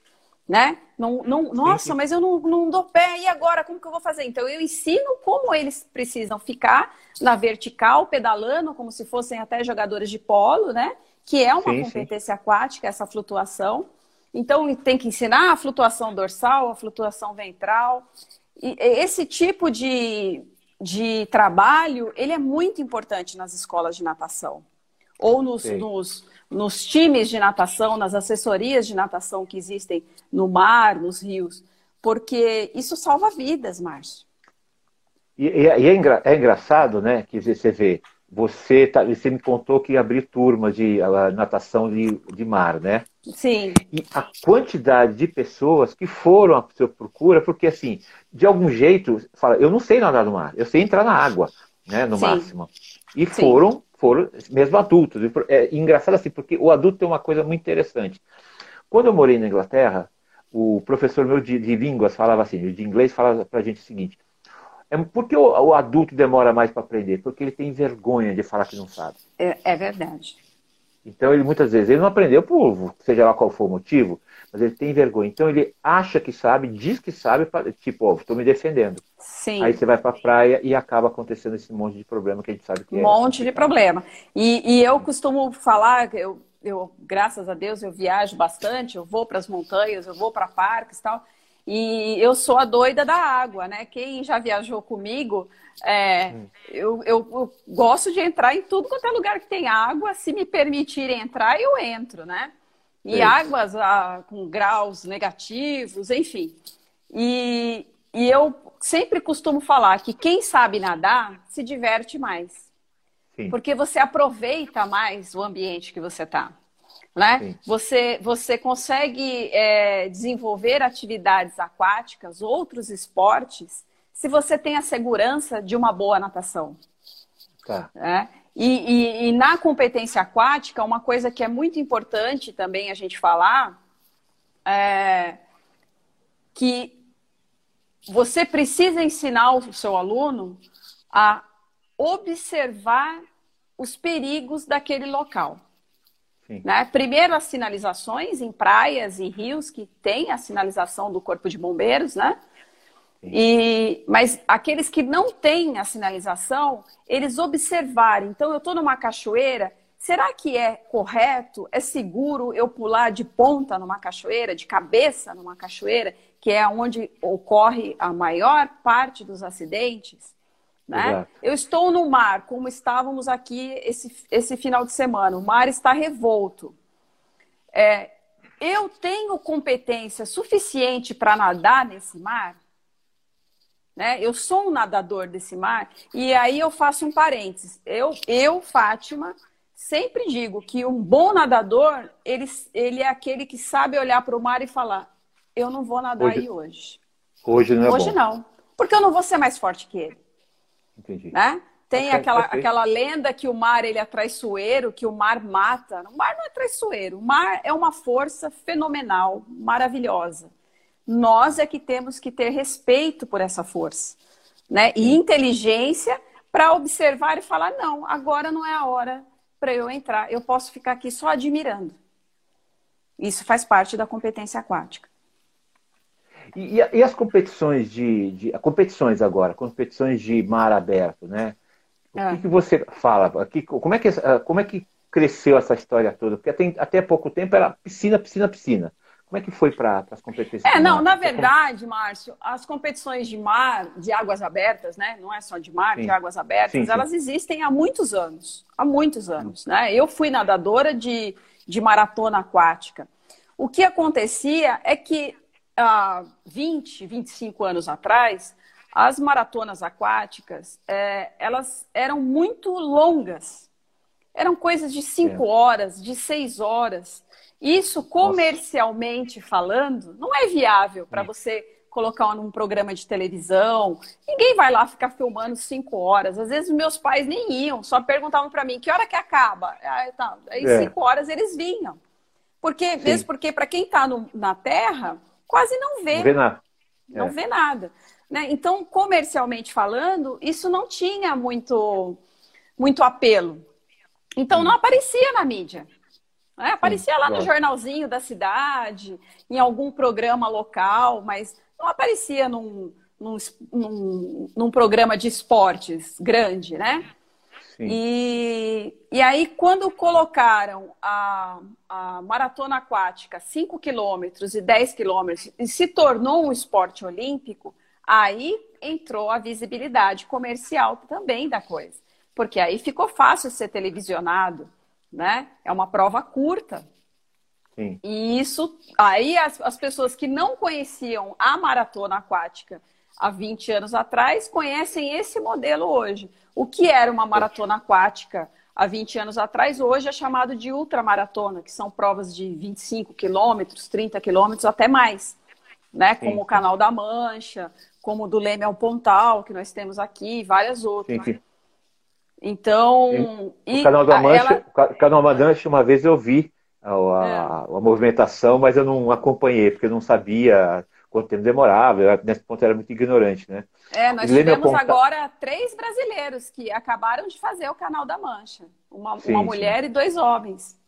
né? Não, não, nossa, mas eu não, não dou pé, e agora? Como que eu vou fazer? Então, eu ensino como eles precisam ficar na vertical, pedalando, como se fossem até jogadores de polo, né? Que é uma sim, competência sim. aquática, essa flutuação. Então, tem que ensinar a flutuação dorsal, a flutuação ventral. E esse tipo de, de trabalho, ele é muito importante nas escolas de natação. Ou nos, nos nos times de natação, nas assessorias de natação que existem no mar, nos rios, porque isso salva vidas, Márcio. E, e, é, engra, é, engraçado, né, que você vê, você, tá, você me contou que abriu turma de a, natação de, de mar, né? Sim. E a quantidade de pessoas que foram à sua procura, porque assim, de algum jeito, fala, eu não sei nadar no mar, eu sei entrar na água, né, no Sim. máximo. E Sim. foram foram mesmo adultos. É engraçado assim, porque o adulto tem uma coisa muito interessante. Quando eu morei na Inglaterra, o professor meu de, de línguas falava assim, de inglês falava para a gente o seguinte: é, por que o, o adulto demora mais para aprender? Porque ele tem vergonha de falar que não sabe. É, é verdade. Então ele muitas vezes ele não aprendeu por seja lá qual for o motivo, mas ele tem vergonha. Então ele acha que sabe, diz que sabe, tipo, ó, oh, estou me defendendo. Sim. Aí você vai para a praia e acaba acontecendo esse monte de problema que a gente sabe que um é. Um monte de problema. E, e eu costumo falar, eu, eu, graças a Deus, eu viajo bastante, eu vou para as montanhas, eu vou para parques e tal. E eu sou a doida da água, né? Quem já viajou comigo, é, hum. eu, eu, eu, gosto de entrar em tudo quanto é lugar que tem água. Se me permitirem entrar, eu entro, né? E é. águas ah, com graus negativos, enfim. E, e eu sempre costumo falar que quem sabe nadar se diverte mais. Sim. Porque você aproveita mais o ambiente que você está né? Você, você consegue é, desenvolver atividades aquáticas, outros esportes, se você tem a segurança de uma boa natação. Tá. Né? E, e, e, na competência aquática, uma coisa que é muito importante também a gente falar é que você precisa ensinar o seu aluno a observar os perigos daquele local. Né? Primeiro, as sinalizações em praias e rios que tem a sinalização do Corpo de Bombeiros, né? E, mas aqueles que não têm a sinalização, eles observarem. Então, eu estou numa cachoeira, será que é correto, é seguro eu pular de ponta numa cachoeira, de cabeça numa cachoeira, que é onde ocorre a maior parte dos acidentes? Né? Eu estou no mar, como estávamos aqui esse, esse final de semana. O mar está revolto. É, eu tenho competência suficiente para nadar nesse mar? Né? Eu sou um nadador desse mar. E aí eu faço um parênteses. Eu, eu Fátima, sempre digo que um bom nadador, ele, ele é aquele que sabe olhar para o mar e falar: eu não vou nadar hoje, aí hoje. Hoje não é Hoje bom. não. Porque eu não vou ser mais forte que ele. Entendi. Né? Tem okay, aquela, aquela lenda que o mar ele é traiçoeiro, que o mar mata. O mar não é traiçoeiro. O mar é uma força fenomenal, maravilhosa. Nós é que temos que ter respeito por essa força, né? E inteligência para observar e falar não, agora não é a hora para eu entrar. Eu posso ficar aqui só admirando. Isso faz parte da competência aquática. E, e, as competições de, de, competições agora, competições de mar aberto, né? O é. que, que, você fala? Aqui, como, é que, como é que cresceu essa história toda? Porque até, até pouco tempo era piscina, piscina, piscina. Como é que foi para as competições? É, não, na verdade, Márcio, as competições de mar, de águas abertas, né? Não é só de mar, sim. de águas abertas, sim, sim. elas existem há muitos anos. Há muitos anos, né? Eu fui nadadora de, de maratona aquática. O que acontecia é que há 20, 25 anos atrás, as maratonas aquáticas, é, elas eram muito longas. Eram coisas de 5 é. horas, de 6 horas. Isso, comercialmente Nossa. falando, não é viável para você colocar num programa de televisão. Ninguém vai lá ficar filmando cinco horas. Às vezes meus pais nem iam, só perguntavam para mim que hora que acaba. Aí, tá. Aí é. cinco horas eles vinham. Porque, mesmo porque para quem está na Terra, quase não vê. Não vê nada. Não é. vê nada. Né? Então, comercialmente falando, isso não tinha muito, muito apelo. Então, não hum. aparecia na mídia. Né? Aparecia Sim, lá no jornalzinho da cidade, em algum programa local, mas não aparecia num, num, num, num programa de esportes grande, né? E, e aí, quando colocaram a, a maratona aquática 5 quilômetros e 10 quilômetros e se tornou um esporte olímpico, aí entrou a visibilidade comercial também da coisa. Porque aí ficou fácil ser televisionado, né? É uma prova curta. Sim. E isso, aí as, as pessoas que não conheciam a maratona aquática há 20 anos atrás conhecem esse modelo hoje. O que era uma maratona aquática há 20 anos atrás, hoje é chamado de ultramaratona, que são provas de 25 quilômetros, 30 quilômetros, até mais. Né? Como sim. o Canal da Mancha, como o do Leme ao Pontal, que nós temos aqui, várias outras. Sim, Então. O Canal da Mancha, ela... Canal da Mancha, uma vez eu vi a, a, é. a, movimentação, mas eu não acompanhei, porque eu não sabia quanto tempo demorava, eu, nesse ponto era muito ignorante, né? É, nós tivemos agora três brasileiros que acabaram de fazer o Canal da Mancha. Uma, sim, uma mulher sim. e dois homens.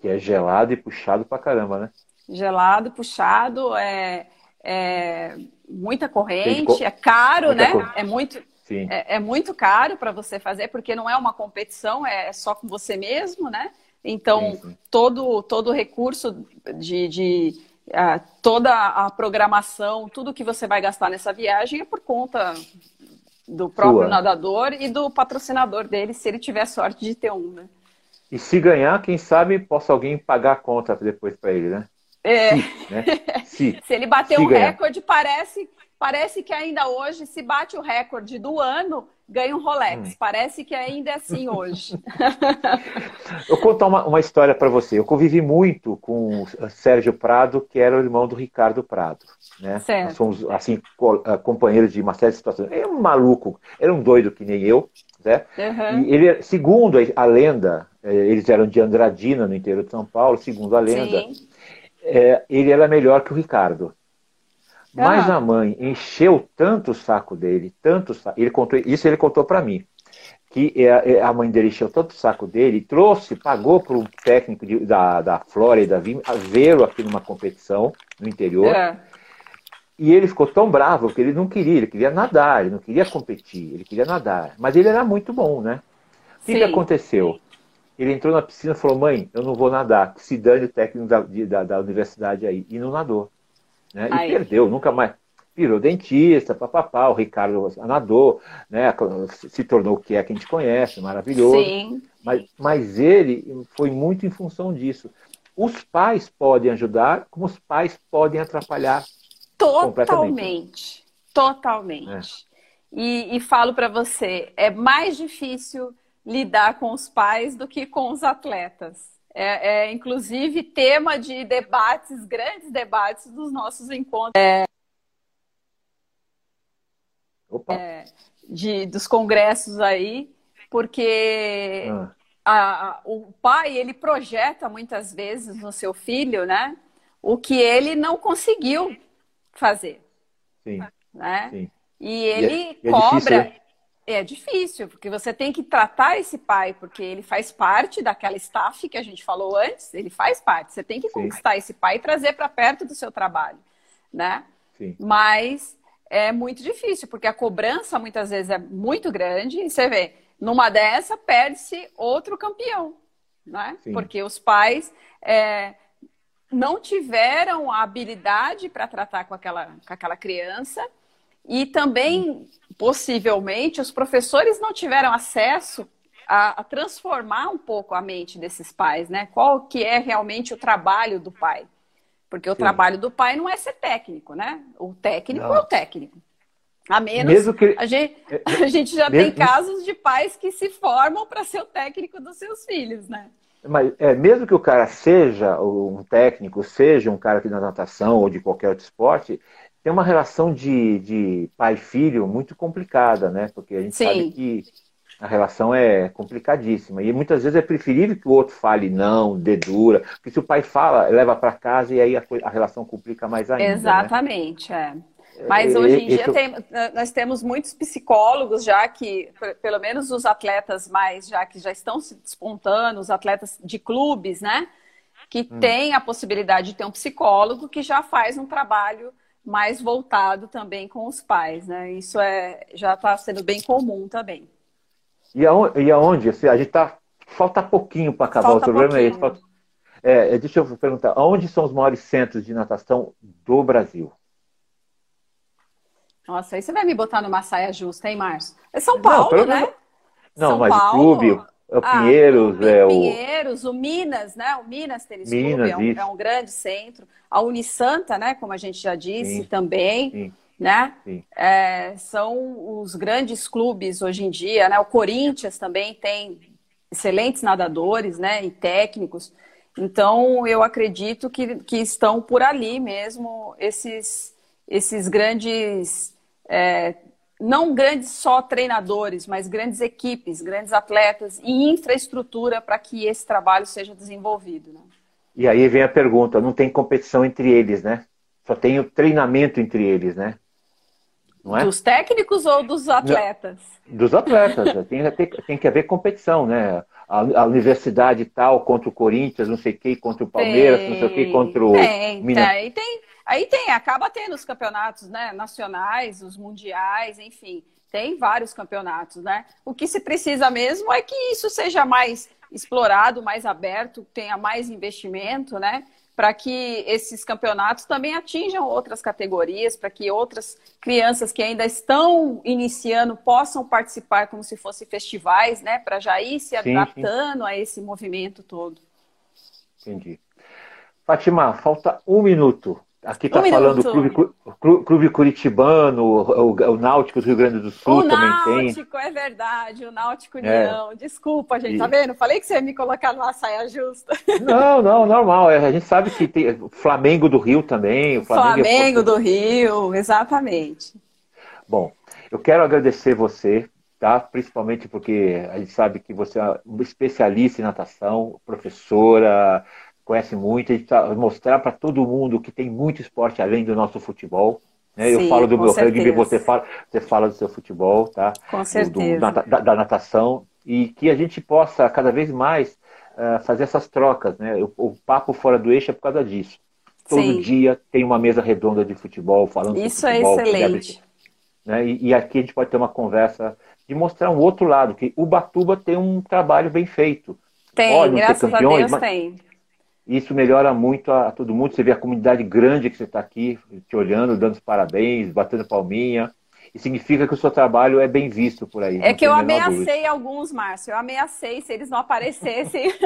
Que é gelado e puxado pra caramba, né? Gelado, puxado, é, é muita corrente, é caro, muita né? Cor... É muito, é, é, muito caro para você fazer, porque não é uma competição, é só com você mesmo, né? Então, sim, sim. todo todo recurso de, de toda a programação, tudo que você vai gastar nessa viagem é por conta do próprio Sua. nadador e do patrocinador dele, se ele tiver sorte de ter um, né? E se ganhar, quem sabe possa alguém pagar a conta depois para ele, né? É. Se, né? se, se ele bater se um ganhar. recorde, parece, parece que ainda hoje, se bate o recorde do ano, ganha um Rolex. Hum. Parece que ainda é assim hoje. eu vou contar uma, uma história para você. Eu convivi muito com o Sérgio Prado, que era o irmão do Ricardo Prado. Né? Certo. Nós fomos assim, ah, companheiros de uma série de situações. Ele era um maluco, era um doido que nem eu. Né? Uhum. E ele, segundo a lenda, eh, eles eram de Andradina, no interior de São Paulo, segundo a lenda, é, ele era melhor que o Ricardo. Mas ah. a mãe encheu tanto o saco dele, tanto saco, ele contou, isso ele contou para mim, que é, é, a mãe dele encheu tanto o saco dele, trouxe, pagou para um técnico de, da, da Flórida vir vê-lo aqui numa competição no interior. É. E ele ficou tão bravo que ele não queria, ele queria nadar, ele não queria competir, ele queria nadar. Mas ele era muito bom, né? O que, que aconteceu? Ele entrou na piscina e falou: Mãe, eu não vou nadar, se dane o técnico da, da, da universidade aí. E não nadou. Né? E perdeu, nunca mais. Virou dentista, papapá, o Ricardo nadou, né? se tornou o que é que a gente conhece, maravilhoso. Sim. Mas, mas ele foi muito em função disso. Os pais podem ajudar, como os pais podem atrapalhar. Totalmente. Totalmente. É. E, e falo para você, é mais difícil lidar com os pais do que com os atletas. É, é, inclusive tema de debates, grandes debates dos nossos encontros. É, é, de, dos congressos aí, porque ah. a, a, o pai ele projeta muitas vezes no seu filho, né, o que ele não conseguiu fazer, Sim. né? Sim. E ele e é, cobra. É difícil, porque você tem que tratar esse pai, porque ele faz parte daquela staff que a gente falou antes, ele faz parte. Você tem que Sim. conquistar esse pai e trazer para perto do seu trabalho, né? Sim. Mas é muito difícil, porque a cobrança muitas vezes é muito grande e você vê, numa dessa perde-se outro campeão, né? Sim. Porque os pais é, não tiveram a habilidade para tratar com aquela, com aquela criança e também, possivelmente, os professores não tiveram acesso a, a, transformar um pouco a mente desses pais, né? Qual que é realmente o trabalho do pai? Porque o Sim. trabalho do pai não é ser técnico, né? O técnico não. é o técnico. A menos que... a, gente, é, a gente já mesmo... tem casos de pais que se formam para ser o técnico dos seus filhos, né? Mas é, mesmo que o cara seja um técnico, seja um cara aqui na natação ou de qualquer outro esporte, tem uma relação de, de pai-filho muito complicada, né? Porque a gente Sim. sabe que a relação é complicadíssima. E muitas vezes é preferível que o outro fale não, dê dura, porque se o pai fala, leva para casa e aí a, a, relação complica mais ainda. Né? Exatamente, né? é. Mas hoje em dia tem, nós temos muitos psicólogos já que, pelo menos os atletas mais já que já estão se despontando, os atletas de clubes, né? Que hum. têm a possibilidade de ter um psicólogo que já faz um trabalho mais voltado também com os pais, né? Isso é, já está sendo bem comum também. E aonde, e aonde assim, a gente tá falta pouquinho para acabar falta o programa é esse. Falta, é, deixa eu perguntar, aonde são os maiores centros de natação do Brasil? Nossa, aí você vai me botar numa saia justa, hein, Márcio? É São Paulo, não, né? Não, São mas Paulo, o clube, é o ah, Pinheiros, o é o. Pinheiros, o Minas, né? O Minas Tênis Minas, Clube é um, é um, grande centro. A Unisanta, né? Como a gente já disse, sim, também. Sim, né? Sim. É, são os grandes clubes hoje em dia, né? O Corinthians também tem excelentes nadadores, né? E técnicos. Então, eu acredito que, que estão por ali mesmo esses, esses grandes é, não grandes só treinadores, mas grandes equipes, grandes atletas e infraestrutura para que esse trabalho seja desenvolvido. Né? E aí vem a pergunta: não tem competição entre eles, né? Só tem o treinamento entre eles, né? não é? Dos técnicos ou dos atletas? Não, dos atletas. tem, tem, tem que haver competição, né? A, a, universidade tal contra o Corinthians, não sei o que, contra o Palmeiras, tem, não sei o que, contra o. Tem, Minas... tem, tem. Aí tem, acaba tendo os campeonatos né, nacionais, os mundiais, enfim, tem vários campeonatos, né? O que se precisa mesmo é que isso seja mais explorado, mais aberto, tenha mais investimento, né? Para que esses campeonatos também atinjam outras categorias, para que outras crianças que ainda estão iniciando possam participar como se fossem festivais, né? Para já ir se adaptando sim. a esse movimento todo. Entendi. Fátima, falta um minuto. Aqui está um falando o clube, clube, Curitibano, o, o, Náutico do Rio Grande do Sul o também Náutico, tem. O Náutico, é verdade, o Náutico União. É. Desculpa, gente, e... tá vendo? Falei que você ia me colocar numa saia justa. Não, não, normal. É, a gente sabe que tem Flamengo do Rio também. O Flamengo, é Flamengo é... do Rio, exatamente. Bom, eu quero agradecer você, tá? Principalmente porque a gente sabe que você é uma especialista em natação, professora, conhece muito, a gente mostrar para todo mundo que tem muito esporte além do nosso futebol. Né? Sim, eu falo do meu certeza. rugby, você fala, você fala do seu futebol, tá? Com certeza. Do, da, da, natação, e que a gente possa cada vez mais uh, fazer essas trocas. Né? O, o, papo fora do eixo é por causa disso. Todo Sim. dia tem uma mesa redonda de futebol falando Isso sobre futebol. É excelente. Né? E, e, aqui a gente pode ter uma conversa de mostrar um outro lado, que o Batuba tem um trabalho bem feito. Tem, graças campeões, a Deus mas... tem isso melhora muito a, a, todo mundo. Você vê a comunidade grande que você está aqui, te olhando, dando os parabéns, batendo palminha. E significa que o seu trabalho é bem visto por aí. É que eu ameacei alguns, Márcio. Eu ameacei se eles não aparecessem.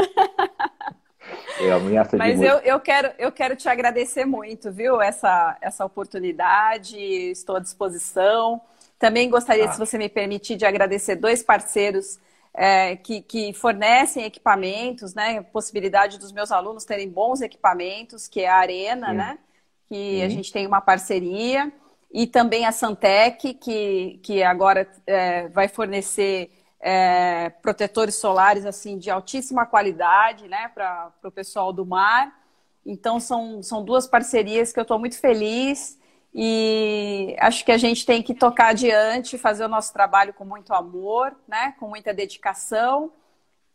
É, ameaça Mas eu, eu, quero, eu quero te agradecer muito, viu? Essa, essa oportunidade. Estou à disposição. Também gostaria, ah. se você me permitir, de agradecer dois parceiros é, que, que, fornecem equipamentos, né? Possibilidade dos meus alunos terem bons equipamentos, que é a Arena, Sim. né? Que Sim. a gente tem uma parceria. E também a Santec, que, que agora é, vai fornecer é, protetores solares assim de altíssima qualidade né, para o pessoal do mar. Então, são, são duas parcerias que eu estou muito feliz e acho que a gente tem que tocar adiante, fazer o nosso trabalho com muito amor, né? com muita dedicação,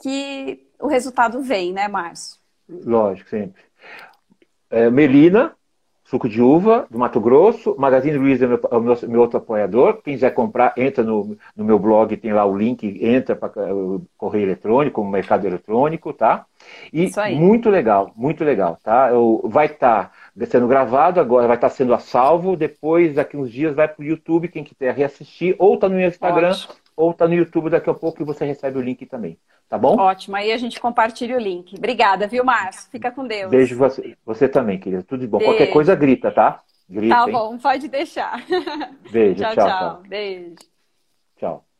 que o resultado vem, né, Márcio? Lógico, sempre. É, Melina, suco de uva do Mato Grosso. Magazine Luiza é, meu, é meu, meu, outro apoiador. Quem quiser comprar, entra no, no meu blog, tem lá o link, entra para o correio eletrônico, o mercado eletrônico, tá? E muito legal, muito legal, tá? Eu, vai estar tá sendo gravado agora, vai estar sendo a salvo. Depois, daqui uns dias, vai para o YouTube, quem quiser reassistir, ou tá no Instagram, Ótimo. ou tá no YouTube daqui a pouco e você recebe o link também. Tá bom? Ótimo, aí a gente compartilha o link. Obrigada, viu, Márcio? Fica com Deus. Beijo você, você também, querida. Tudo de bom. Beijo. Qualquer coisa, grita, tá? Grita, tá bom, hein? pode deixar. Beijo, tchau, tchau. tchau. Beijo. Tchau.